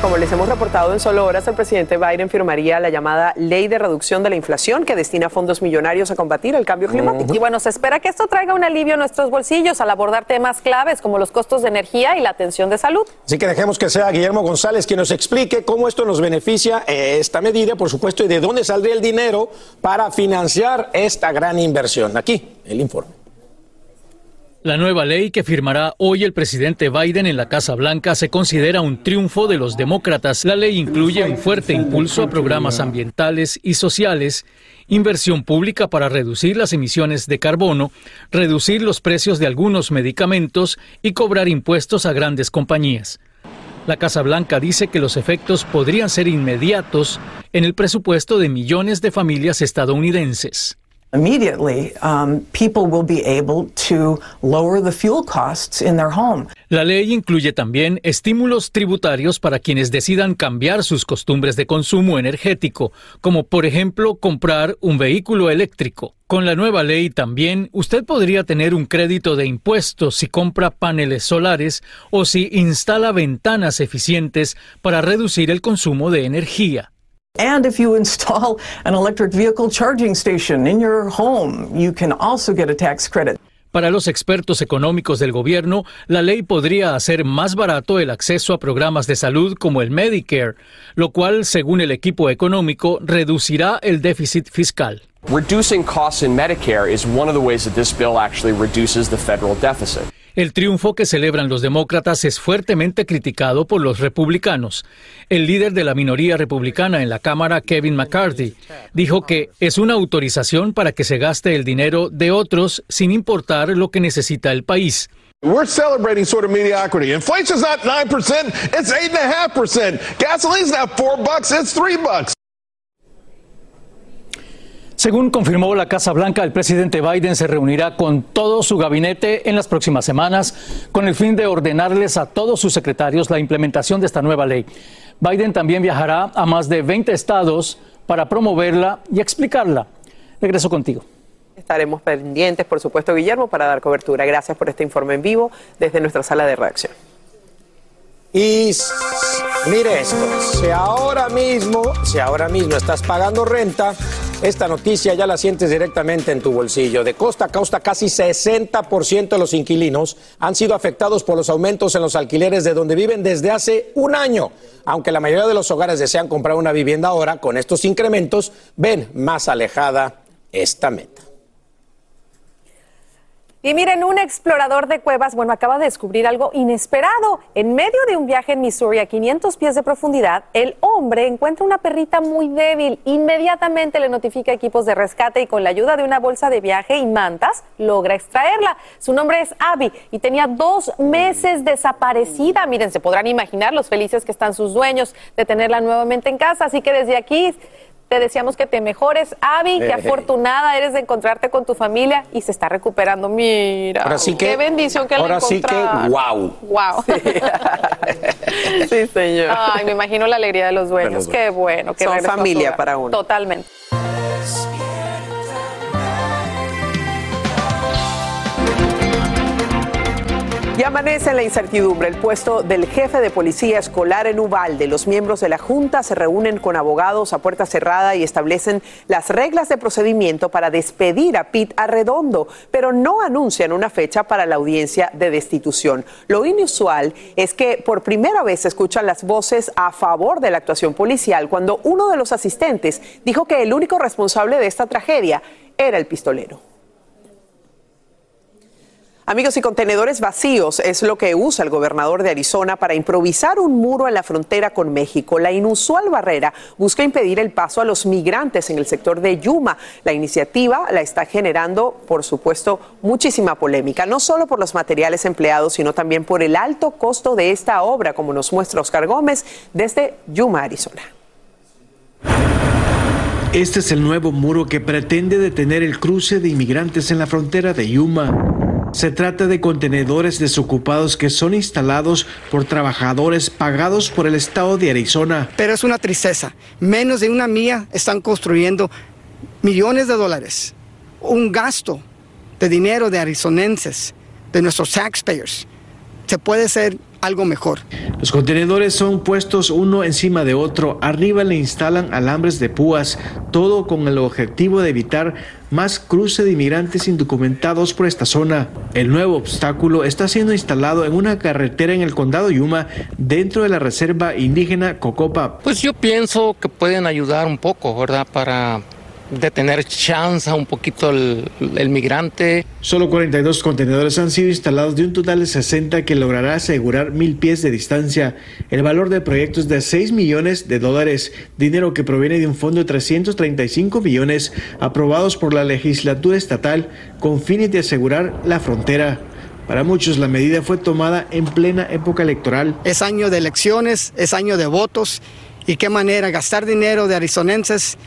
Como les hemos reportado en solo horas, el presidente Biden firmaría la llamada Ley de Reducción de la Inflación que destina fondos millonarios a combatir el cambio climático. Y bueno, se espera que esto traiga un alivio a nuestros bolsillos al abordar temas claves como los costos de energía y la atención de salud. Así que dejemos que sea Guillermo González quien nos explique cómo esto nos beneficia eh, esta medida, por supuesto, y de dónde saldría el dinero para financiar esta gran inversión. Aquí, el informe. La nueva ley que firmará hoy el presidente Biden en la Casa Blanca se considera un triunfo de los demócratas. La ley incluye un fuerte impulso a programas ambientales y sociales, inversión pública para reducir las emisiones de carbono, reducir los precios de algunos medicamentos y cobrar impuestos a grandes compañías. La Casa Blanca dice que los efectos podrían ser inmediatos en el presupuesto de millones de familias estadounidenses. Immediately, people will be able to lower the fuel costs in their home. La ley incluye también estímulos tributarios para quienes decidan cambiar sus costumbres de consumo energético, como por ejemplo comprar un vehículo eléctrico. Con la nueva ley también usted podría tener un crédito de impuestos si compra paneles solares o si instala ventanas eficientes para reducir el consumo de energía. And if you install an electric vehicle charging station in your home, you can also get a tax credit. Para los expertos económicos del gobierno, la ley podría hacer más barato el acceso a programas de salud como el Medicare, lo cual, según el equipo económico, reducirá el déficit fiscal. Reducing costs in Medicare is one of the ways that this bill actually reduces the federal deficit. El triunfo que celebran los demócratas es fuertemente criticado por los republicanos. El líder de la minoría republicana en la Cámara, Kevin McCarthy, dijo que es una autorización para que se gaste el dinero de otros sin importar lo que necesita el país. We're celebrating sort of mediocrity. Inflation's not 9%, it's 8.5%. Gasoline's not 4 bucks, it's 3 bucks. Según confirmó la Casa Blanca, el presidente Biden se reunirá con todo su gabinete en las próximas semanas con el fin de ordenarles a todos sus secretarios la implementación de esta nueva ley. Biden también viajará a más de 20 estados para promoverla y explicarla. Regreso contigo. Estaremos pendientes, por supuesto, Guillermo, para dar cobertura. Gracias por este informe en vivo desde nuestra sala de redacción. Y mire esto, si ahora mismo, si ahora mismo estás pagando renta, esta noticia ya la sientes directamente en tu bolsillo. De costa a costa, casi 60% de los inquilinos han sido afectados por los aumentos en los alquileres de donde viven desde hace un año. Aunque la mayoría de los hogares desean comprar una vivienda ahora, con estos incrementos ven más alejada esta meta. Y miren, un explorador de cuevas, bueno, acaba de descubrir algo inesperado. En medio de un viaje en Missouri a 500 pies de profundidad, el hombre encuentra una perrita muy débil. Inmediatamente le notifica a equipos de rescate y con la ayuda de una bolsa de viaje y mantas logra extraerla. Su nombre es Abby y tenía dos meses desaparecida. Miren, se podrán imaginar los felices que están sus dueños de tenerla nuevamente en casa. Así que desde aquí te deseamos que te mejores, Abby, que Eh. afortunada eres de encontrarte con tu familia y se está recuperando. Mira, Ahora sí que- qué bendición que ahora la sí que, guau. Wow. Sí, señor. Ay, me imagino la alegría de los dueños. Los Qué dueños. bueno. Que Son familia para uno. Totalmente. Y amanece en la incertidumbre el puesto del jefe de policía escolar en Ubalde. Los miembros de la Junta se reúnen con abogados a puerta cerrada y establecen las reglas de procedimiento para despedir a Pete Arredondo, pero no anuncian una fecha para la audiencia de destitución. Lo inusual es que por primera vez se escuchan las voces a favor de la actuación policial cuando uno de los asistentes dijo que el único responsable de esta tragedia era el pistolero. Amigos, y contenedores vacíos es lo que usa el gobernador de Arizona para improvisar un muro en la frontera con México. La inusual barrera busca impedir el paso a los migrantes en el sector de Yuma. La iniciativa la está generando, por supuesto, muchísima polémica, no solo por los materiales empleados, sino también por el alto costo de esta obra, como nos muestra Oscar Gómez desde Yuma, Arizona. Este es el nuevo muro que pretende detener el cruce de inmigrantes en la frontera de Yuma. Se trata de contenedores desocupados que son instalados por trabajadores pagados por el estado de Arizona. Pero es una tristeza. Menos de una milla están construyendo millones de dólares. Un gasto de dinero de arizonenses, de nuestros taxpayers. Se puede ser algo mejor. Los contenedores son puestos uno encima de otro. Arriba le instalan alambres de púas, todo con el objetivo de evitar más cruce de inmigrantes indocumentados por esta zona. El nuevo obstáculo está siendo instalado en una carretera en el condado Yuma, dentro de la reserva indígena Cocopa. Pues yo pienso que pueden ayudar un poco, ¿verdad? Para detener chance un poquito el, el migrante. Solo 42 contenedores han sido instalados de un total de 60 que logrará asegurar mil pies de distancia. El valor del proyecto es de 6 millones de dólares, dinero que proviene de un fondo de 335 millones aprobados por la legislatura estatal con fines de asegurar la frontera. Para muchos la medida fue tomada en plena época electoral. Es año de elecciones, es año de votos. Y qué manera gastar dinero de arizonenses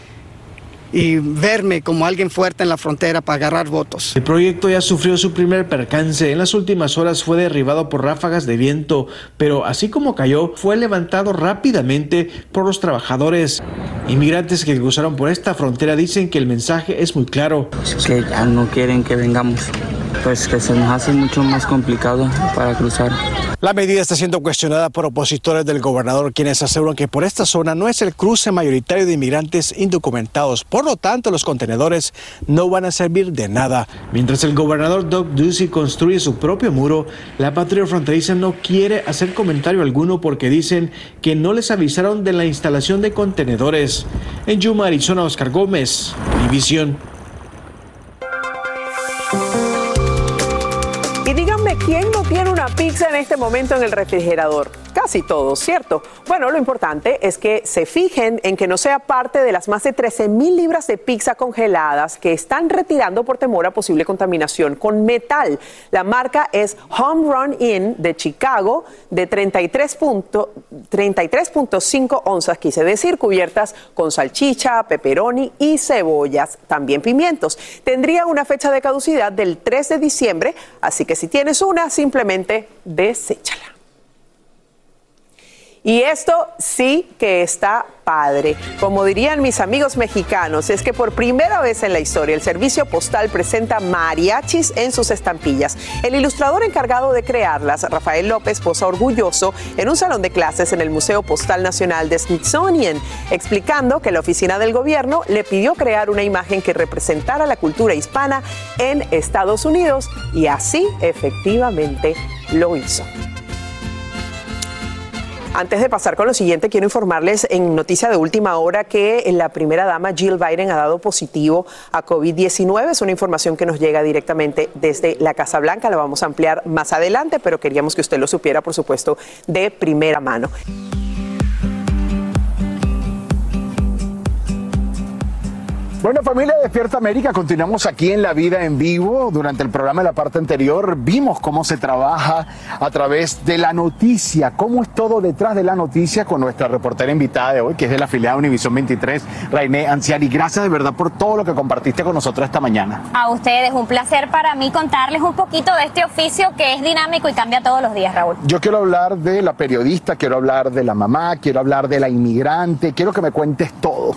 y verme como alguien fuerte en la frontera para agarrar votos. El proyecto ya sufrió su primer percance. En las últimas horas fue derribado por ráfagas de viento, pero así como cayó, fue levantado rápidamente por los trabajadores. Inmigrantes que cruzaron por esta frontera dicen que el mensaje es muy claro. que ya no quieren que vengamos, pues que se nos hace mucho más complicado para cruzar. La medida está siendo cuestionada por opositores del gobernador, quienes aseguran que por esta zona no es el cruce mayoritario de inmigrantes indocumentados. Por lo tanto, los contenedores no van a servir de nada. Mientras el gobernador Doug Ducey construye su propio muro, la patrulla fronteriza no quiere hacer comentario alguno porque dicen que no les avisaron de la instalación de contenedores. En Yuma, Arizona, Oscar Gómez, División. Pizza en este momento en el refrigerador? Casi todos, ¿cierto? Bueno, lo importante es que se fijen en que no sea parte de las más de 13 mil libras de pizza congeladas que están retirando por temor a posible contaminación con metal. La marca es Home Run Inn de Chicago de 33.5 onzas, quise decir, cubiertas con salchicha, pepperoni y cebollas, también pimientos. Tendría una fecha de caducidad del 3 de diciembre, así que si tienes una, simplemente deséchala. Y esto sí que está padre. Como dirían mis amigos mexicanos, es que por primera vez en la historia el servicio postal presenta mariachis en sus estampillas. El ilustrador encargado de crearlas, Rafael López, posa orgulloso en un salón de clases en el Museo Postal Nacional de Smithsonian, explicando que la oficina del gobierno le pidió crear una imagen que representara la cultura hispana en Estados Unidos y así efectivamente lo hizo. Antes de pasar con lo siguiente, quiero informarles en noticia de última hora que la primera dama Jill Biden ha dado positivo a COVID-19. Es una información que nos llega directamente desde la Casa Blanca. La vamos a ampliar más adelante, pero queríamos que usted lo supiera, por supuesto, de primera mano. Bueno, familia Despierta América, continuamos aquí en La Vida en Vivo. Durante el programa de la parte anterior vimos cómo se trabaja a través de la noticia, cómo es todo detrás de la noticia con nuestra reportera invitada de hoy, que es de la afiliada Univisión 23, Rainé Anciani. Gracias de verdad por todo lo que compartiste con nosotros esta mañana. A ustedes, un placer para mí contarles un poquito de este oficio que es dinámico y cambia todos los días, Raúl. Yo quiero hablar de la periodista, quiero hablar de la mamá, quiero hablar de la inmigrante, quiero que me cuentes todo.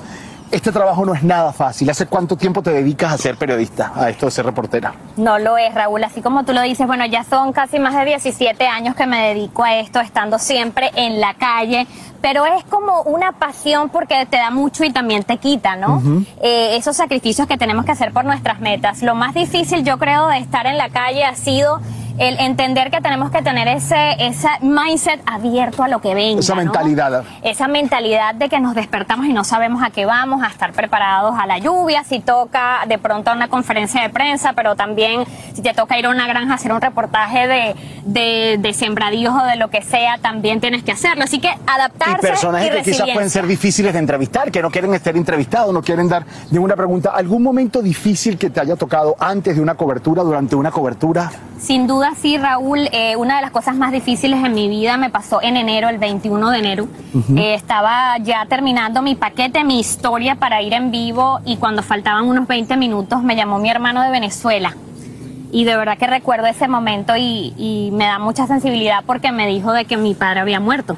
Este trabajo no es nada fácil. ¿Hace cuánto tiempo te dedicas a ser periodista, a esto de ser reportera? No lo es, Raúl. Así como tú lo dices, bueno, ya son casi más de 17 años que me dedico a esto, estando siempre en la calle. Pero es como una pasión porque te da mucho y también te quita, ¿no? Eh, esos sacrificios que tenemos que hacer por nuestras metas. Lo más difícil, yo creo, de estar en la calle ha sido el entender que tenemos que tener ese, ese mindset abierto a lo que venga. Esa ¿no? mentalidad. Esa mentalidad de que nos despertamos y no sabemos a qué vamos, a estar preparados a la lluvia, si toca de pronto a una conferencia de prensa, pero también si te toca ir a una granja a hacer un reportaje de, de, de sembradíos o de lo que sea, también tienes que hacerlo. Así que adaptarse. Y personajes y que quizás pueden ser difíciles de entrevistar, que no quieren estar entrevistados, no quieren dar ninguna pregunta. ¿Algún momento difícil que te haya tocado antes de una cobertura, durante una cobertura? Sin duda sí, Raúl. Eh, una de las cosas más difíciles en mi vida me pasó en enero, el 21 de enero. Eh, estaba ya terminando mi paquete, mi historia para ir en vivo y cuando faltaban unos 20 minutos me llamó mi hermano de Venezuela. Y de verdad que recuerdo ese momento y, y me da mucha sensibilidad porque me dijo de que mi padre había muerto.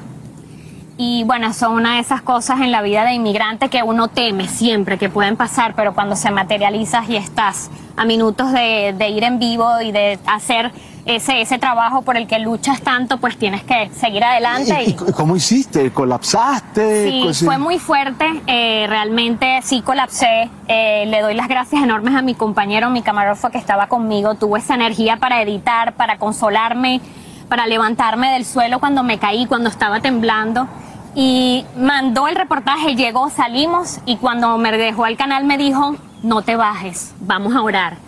Y bueno, son una de esas cosas en la vida de inmigrante que uno teme siempre que pueden pasar, pero cuando se materializas y estás a minutos de, de ir en vivo y de hacer ese, ese trabajo por el que luchas tanto, pues tienes que seguir adelante. ¿Y, y cómo hiciste? ¿Colapsaste? Sí, fue muy fuerte, eh, realmente sí colapsé. Eh, le doy las gracias enormes a mi compañero, mi camarógrafo que estaba conmigo, tuvo esa energía para editar, para consolarme, para levantarme del suelo cuando me caí, cuando estaba temblando. Y mandó el reportaje, llegó, salimos y cuando me dejó al canal me dijo, no te bajes, vamos a orar.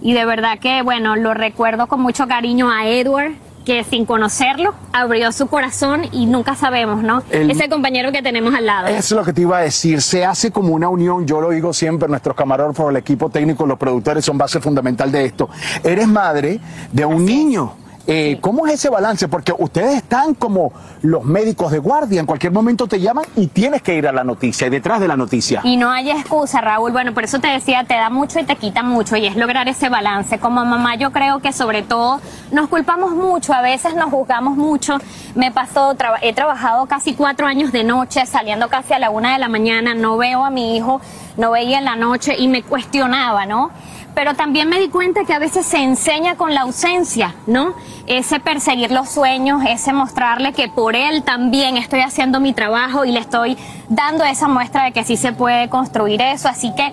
Y de verdad que, bueno, lo recuerdo con mucho cariño a Edward, que sin conocerlo abrió su corazón y nunca sabemos, ¿no? El- Ese compañero que tenemos al lado. Eso es lo que te iba a decir. Se hace como una unión. Yo lo digo siempre. Nuestros camarógrafos, el equipo técnico, los productores son base fundamental de esto. Eres madre de un niño. Eh, ¿Cómo es ese balance? Porque ustedes están como los médicos de guardia. En cualquier momento te llaman y tienes que ir a la noticia y detrás de la noticia. Y no hay excusa, Raúl. Bueno, por eso te decía, te da mucho y te quita mucho y es lograr ese balance. Como mamá yo creo que sobre todo nos culpamos mucho, a veces nos juzgamos mucho. Me pasó, he trabajado casi cuatro años de noche, saliendo casi a la una de la mañana, no veo a mi hijo, no veía en la noche y me cuestionaba, ¿no? Pero también me di cuenta que a veces se enseña con la ausencia, ¿no? Ese perseguir los sueños, ese mostrarle que por él también estoy haciendo mi trabajo y le estoy dando esa muestra de que sí se puede construir eso. Así que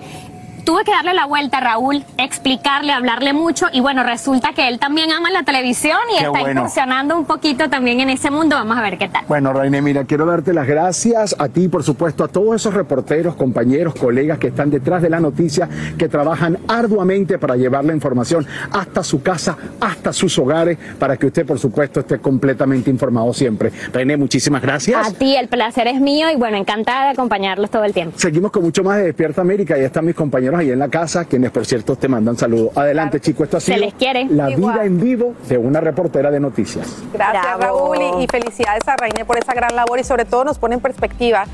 tuve que darle la vuelta a Raúl, explicarle, hablarle mucho y bueno, resulta que él también ama la televisión y Qué está bueno. incursionando un poquito también en ese mundo. Vamos a ver qué tal. Bueno, Reine, mira, quiero darte las gracias a ti, y por supuesto, a todos esos reporteros, compañeros, colegas que están detrás de la noticia, que trabajan arduamente para llevar la información hasta su casa, hasta sus hogares, para que usted, por supuesto, esté completamente informado siempre. Reine, muchísimas gracias. A ti el placer es mío y bueno, encantada de acompañarlos todo el tiempo. Seguimos con mucho más de Despierta América. Ya están mis compañeros ahí en la casa, quienes, por cierto, te mandan saludos. Adelante, chicos. Esto ha Se sido les quiere. la Igual. vida en vivo de una reportera de noticias. Gracias Bravo. Raúl y, felicidades a Rainé por esa gran labor y sobre todo nos pone en perspectiva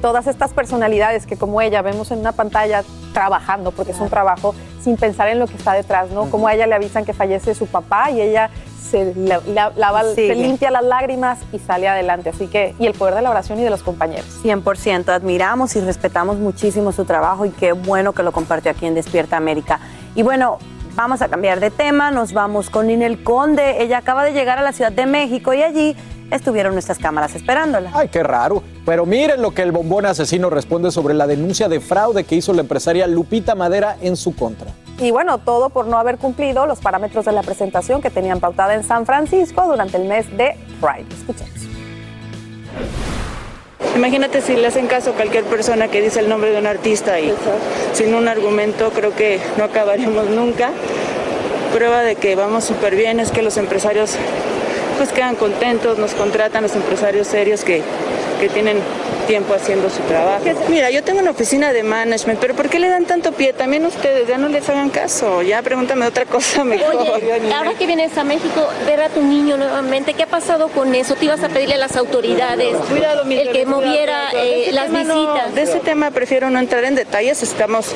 todas estas personalidades que como ella vemos en una pantalla trabajando, porque es un trabajo, sin pensar en lo que está detrás, ¿no? Como a ella le avisan que fallece su papá y ella se, la- la- lava- se Sigue. limpia las lágrimas y sale adelante. Así que, y el poder de la oración y de los compañeros. 100%, admiramos y respetamos muchísimo su trabajo y qué bueno que lo compartió aquí en Despierta América. Y bueno, vamos a cambiar de tema, nos vamos con Ninel Conde. Ella acaba de llegar a la Ciudad de México y allí estuvieron nuestras cámaras esperándola. Ay, qué raro. Pero miren lo que el bombón asesino responde sobre la denuncia de fraude que hizo la empresaria Lupita Madera en su contra. Y bueno, todo por no haber cumplido los parámetros de la presentación que tenían pautada en San Francisco durante el mes de Pride. Escuchemos. Imagínate si le hacen caso a cualquier persona que dice el nombre de un artista y sin un argumento creo que no acabaremos nunca. Prueba de que vamos súper bien es que los empresarios pues quedan contentos, nos contratan los empresarios serios que, que tienen tiempo haciendo su trabajo. Mira, yo tengo una oficina de management, pero ¿por qué le dan tanto pie? También ustedes, ya no les hagan caso, ya pregúntame otra cosa mejor. Oye, ahora que vienes a México, ver a tu niño nuevamente, ¿qué ha pasado con eso? ¿Te ibas a pedirle a las autoridades Cuidado, mi el que moviera cuidado, eh, las no- visitas? de ese tema prefiero no entrar en detalles, estamos...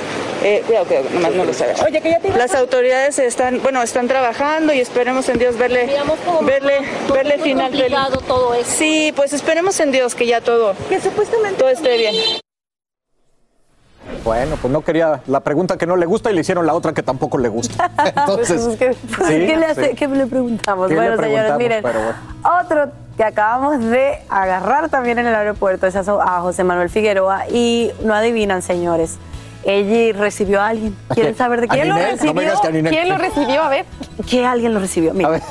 eh, cuidado, cuidado, nomás no lo sabes. Oye, que ya Las autoridades están, bueno, están trabajando y esperemos en Dios verle, verle, verle final todo eso. Sí, pues esperemos en Dios que ya todo, que supuestamente todo esté bien. Bueno, pues no quería la pregunta que no le gusta y le hicieron la otra que tampoco le gusta. Entonces, Pues ¿Qué, sí, le hace- sí. qué le preguntamos? ¿Qué le bueno, señores, miren, Pero bueno. otro que acabamos de agarrar también en el aeropuerto es a a José Manuel Figueroa y no adivinan, señores. Ella recibió a alguien. ¿Quieren saber de ¿A quién lo recibió? No me digas que a Ninel. ¿Quién lo recibió? A ver. ¿Qué alguien lo recibió? Mira.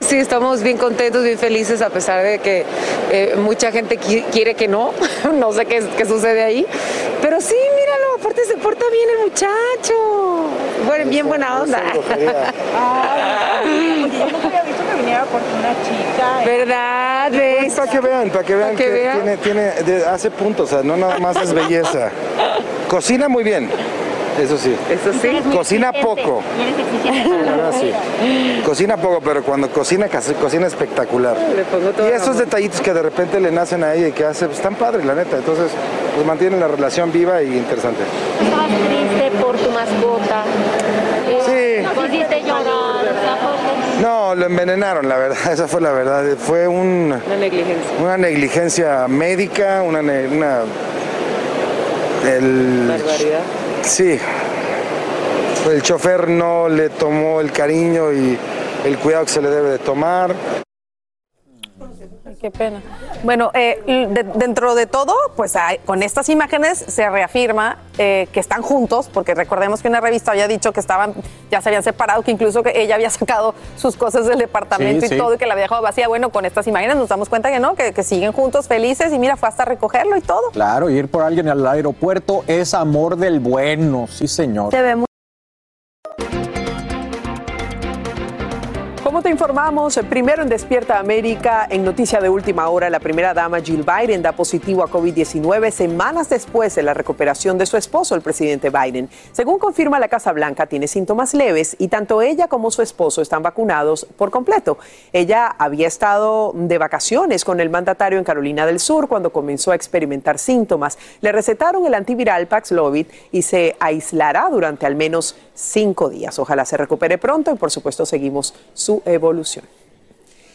Sí, estamos bien contentos, bien felices, a pesar de que eh, mucha gente qui- quiere que no. no sé qué, qué sucede ahí. Pero sí, míralo, aparte se porta bien el muchacho. Bueno, bien buena onda. Ay, yo nunca había visto que viniera por una chica. ¿Verdad? Pues para que vean, para que vean que que, vean. Tiene, tiene, de- hace puntos, o sea, no nada más es belleza. Cocina muy bien, eso sí. Eso sí. Cocina poco. Sí. Cocina poco, pero cuando cocina, cocina espectacular. Y esos detallitos que de repente le nacen a ella y que hace, pues están padres, la neta. Entonces, pues mantienen la relación viva y interesante. Estabas triste por tu mascota. Sí. Nos hiciste llorar. No, lo envenenaron, la verdad, esa fue la verdad. Fue un, Una negligencia. una negligencia médica, una... ne- una el, Barbaridad. Sí. El chofer no le tomó el cariño y el cuidado que se le debe de tomar. Qué pena. Bueno, eh, de- dentro de todo, pues hay- con estas imágenes se reafirma eh, que están juntos, porque recordemos que una revista había dicho que estaban, ya se habían separado, que incluso que ella había sacado sus cosas del departamento Sí, y sí. todo, y que la había dejado vacía. Bueno, con estas imágenes nos damos cuenta que no, que, que siguen juntos, felices, y mira, fue hasta recogerlo y todo. Claro, ir por alguien al aeropuerto es amor del bueno, sí señor. Te vemos. Como te informamos, primero en Despierta América, en noticia de última hora, la primera dama Jill Biden da positivo a COVID-19 semanas después de la recuperación de su esposo, el presidente Biden. Según confirma la Casa Blanca, tiene síntomas leves y tanto ella como su esposo están vacunados por completo. Ella había estado de vacaciones con el mandatario en Carolina del Sur cuando comenzó a experimentar síntomas. Le recetaron el antiviral Paxlovid y se aislará durante al menos cinco días. Ojalá se recupere pronto y por supuesto seguimos su evolución.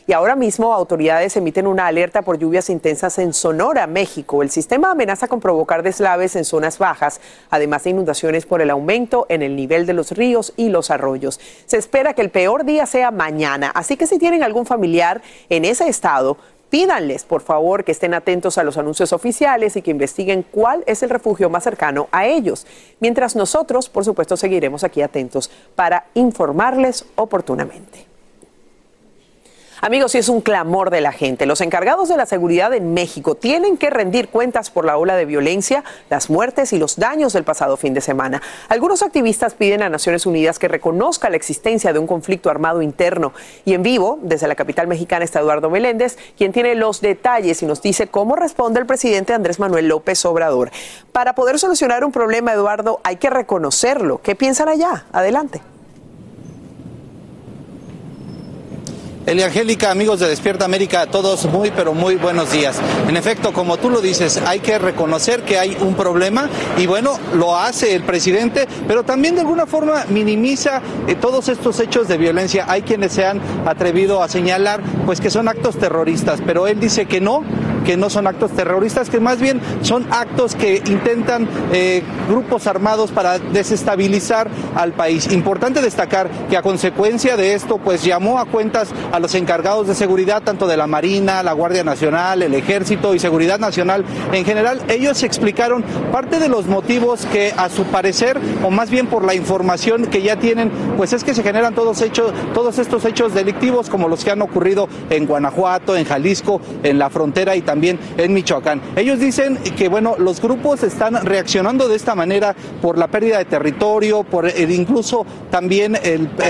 Y ahora mismo autoridades emiten una alerta por lluvias intensas en Sonora, México. El sistema amenaza con provocar deslaves en zonas bajas, además de inundaciones por el aumento en el nivel de los ríos y los arroyos. Se espera que el peor día sea mañana, así que si tienen algún familiar en ese estado, pídanles por favor que estén atentos a los anuncios oficiales y que investiguen cuál es el refugio más cercano a ellos. Mientras nosotros, por supuesto, seguiremos aquí atentos para informarles oportunamente. Amigos, sí es un clamor de la gente. Los encargados de la seguridad en México tienen que rendir cuentas por la ola de violencia, las muertes y los daños del pasado fin de semana. Algunos activistas piden a Naciones Unidas que reconozca la existencia de un conflicto armado interno. Y en vivo, desde la capital mexicana está Eduardo Meléndez, quien tiene los detalles y nos dice cómo responde el presidente Andrés Manuel López Obrador. Para poder solucionar un problema, Eduardo, hay que reconocerlo. ¿Qué piensan allá? Adelante. Elia Angélica, amigos de Despierta América, todos muy pero muy buenos días. En efecto, como tú lo dices, hay que reconocer que hay un problema y bueno, lo hace el presidente, pero también de alguna forma minimiza eh, todos estos hechos de violencia. Hay quienes se han atrevido a señalar pues que son actos terroristas, pero él dice que no, que no son actos terroristas, que más bien son actos que intentan eh, grupos armados para desestabilizar al país. Importante destacar que a consecuencia de esto, pues llamó a cuentas a los encargados de seguridad, tanto de la Marina, la Guardia Nacional, el Ejército y Seguridad Nacional en general. Ellos explicaron parte de los motivos que a su parecer, o más bien por la información que ya tienen, pues es que se generan todos, hechos, todos estos hechos delictivos como los que han ocurrido en Guanajuato, en Jalisco, en la frontera y también en Michoacán. Ellos dicen que, bueno, los grupos están reaccionando de esta manera por la pérdida de territorio, por el, incluso también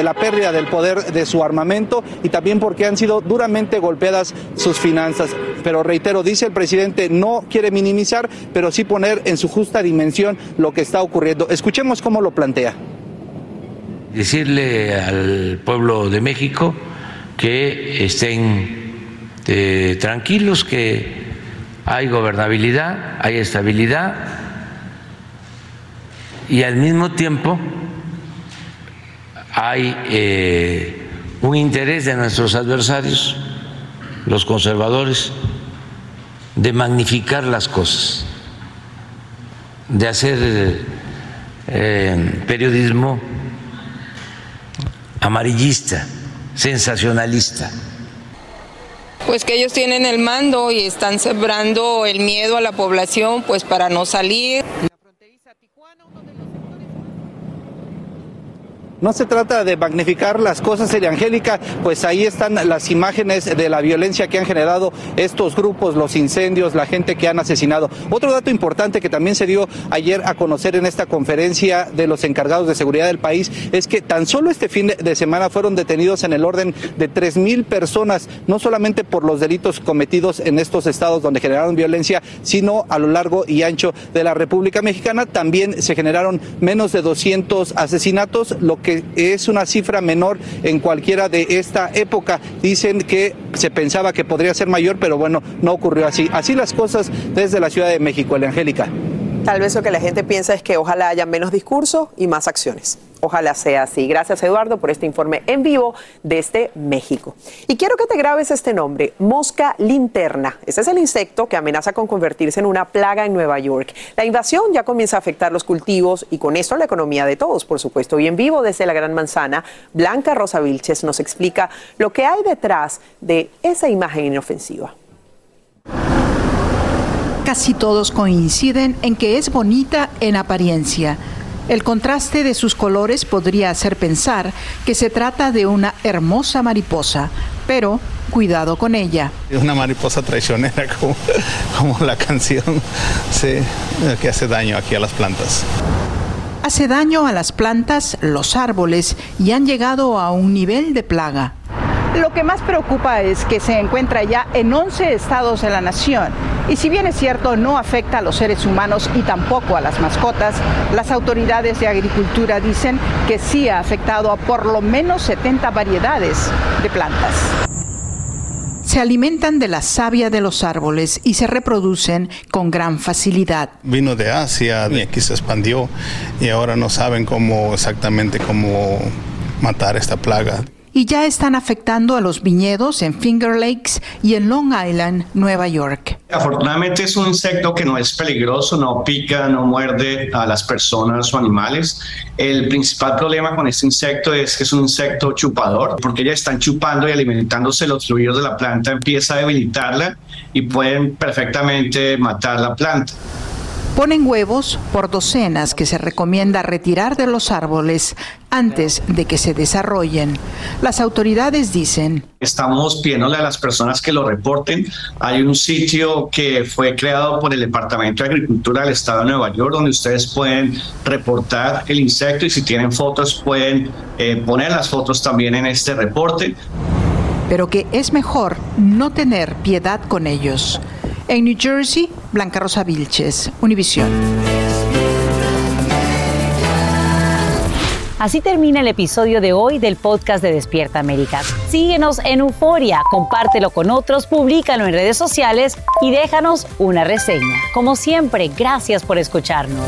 la pérdida del poder de su armamento y también porque han sido duramente golpeadas sus finanzas. Pero reitero, dice el presidente, no quiere minimizar, pero sí poner en su justa dimensión lo que está ocurriendo. Escuchemos cómo lo plantea. Decirle al pueblo de México que estén eh, tranquilos, que hay gobernabilidad, hay estabilidad y al mismo tiempo hay eh, un interés de nuestros adversarios, los conservadores, de magnificar las cosas, de hacer eh, periodismo amarillista, sensacionalista. Pues que ellos tienen el mando y están sembrando el miedo a la población pues para no salir. No se trata de magnificar las cosas, Angélica, pues ahí están las imágenes de la violencia que han generado estos grupos, los incendios, la gente que han asesinado. Otro dato importante que también se dio ayer a conocer en esta conferencia de los encargados de seguridad del país es que tan solo este fin de semana fueron detenidos en el orden de tres mil personas, no solamente por los delitos cometidos en estos estados donde generaron violencia, sino a lo largo y ancho de la República Mexicana. También se generaron menos de 200 asesinatos, lo que es una cifra menor en cualquiera de esta época. Dicen que se pensaba que podría ser mayor, pero bueno, no ocurrió así. Así las cosas desde la Ciudad de México, el Angélica. Tal vez lo que la gente piensa es que ojalá haya menos discurso y más acciones. Ojalá sea así. Gracias Eduardo por este informe en vivo desde México. Y quiero que te grabes este nombre, mosca linterna. Este es el insecto que amenaza con convertirse en una plaga en Nueva York. La invasión ya comienza a afectar los cultivos y con esto la economía de todos, por supuesto. Y en vivo desde la Gran Manzana, Blanca Rosa Vilches nos explica lo que hay detrás de esa imagen inofensiva. Casi todos coinciden en que es bonita en apariencia. El contraste de sus colores podría hacer pensar que se trata de una hermosa mariposa, pero cuidado con ella. Es una mariposa traicionera como, como la canción, sí, que hace daño aquí a las plantas. Hace daño a las plantas, los árboles y han llegado a un nivel de plaga. Lo que más preocupa es que se encuentra ya en 11 estados de la nación y si bien es cierto no afecta a los seres humanos y tampoco a las mascotas, las autoridades de agricultura dicen que sí ha afectado a por lo menos 70 variedades de plantas. Se alimentan de la savia de los árboles y se reproducen con gran facilidad. Vino de Asia y aquí se expandió y ahora no saben cómo exactamente cómo matar esta plaga y ya están afectando a los viñedos en Finger Lakes y en Long Island, Nueva York. Afortunadamente es un insecto que no es peligroso, no pica, no muerde a las personas o animales. El principal problema con este insecto es que es un insecto chupador, porque ya están chupando y alimentándose los fluidos de la planta, empieza a debilitarla y pueden perfectamente matar la planta. Ponen huevos por docenas que se recomienda retirar de los árboles antes de que se desarrollen. Las autoridades dicen... Estamos pidiéndole a las personas que lo reporten. Hay un sitio que fue creado por el Departamento de Agricultura del Estado de Nueva York donde ustedes pueden reportar el insecto y si tienen fotos pueden eh, poner las fotos también en este reporte. Pero que es mejor no tener piedad con ellos. En New Jersey, Blanca Rosa Vilches, Univisión. Así termina el episodio de hoy del podcast de Despierta América. Síguenos en Euforia, compártelo con otros, públicalo en redes sociales y déjanos una reseña. Como siempre, gracias por escucharnos.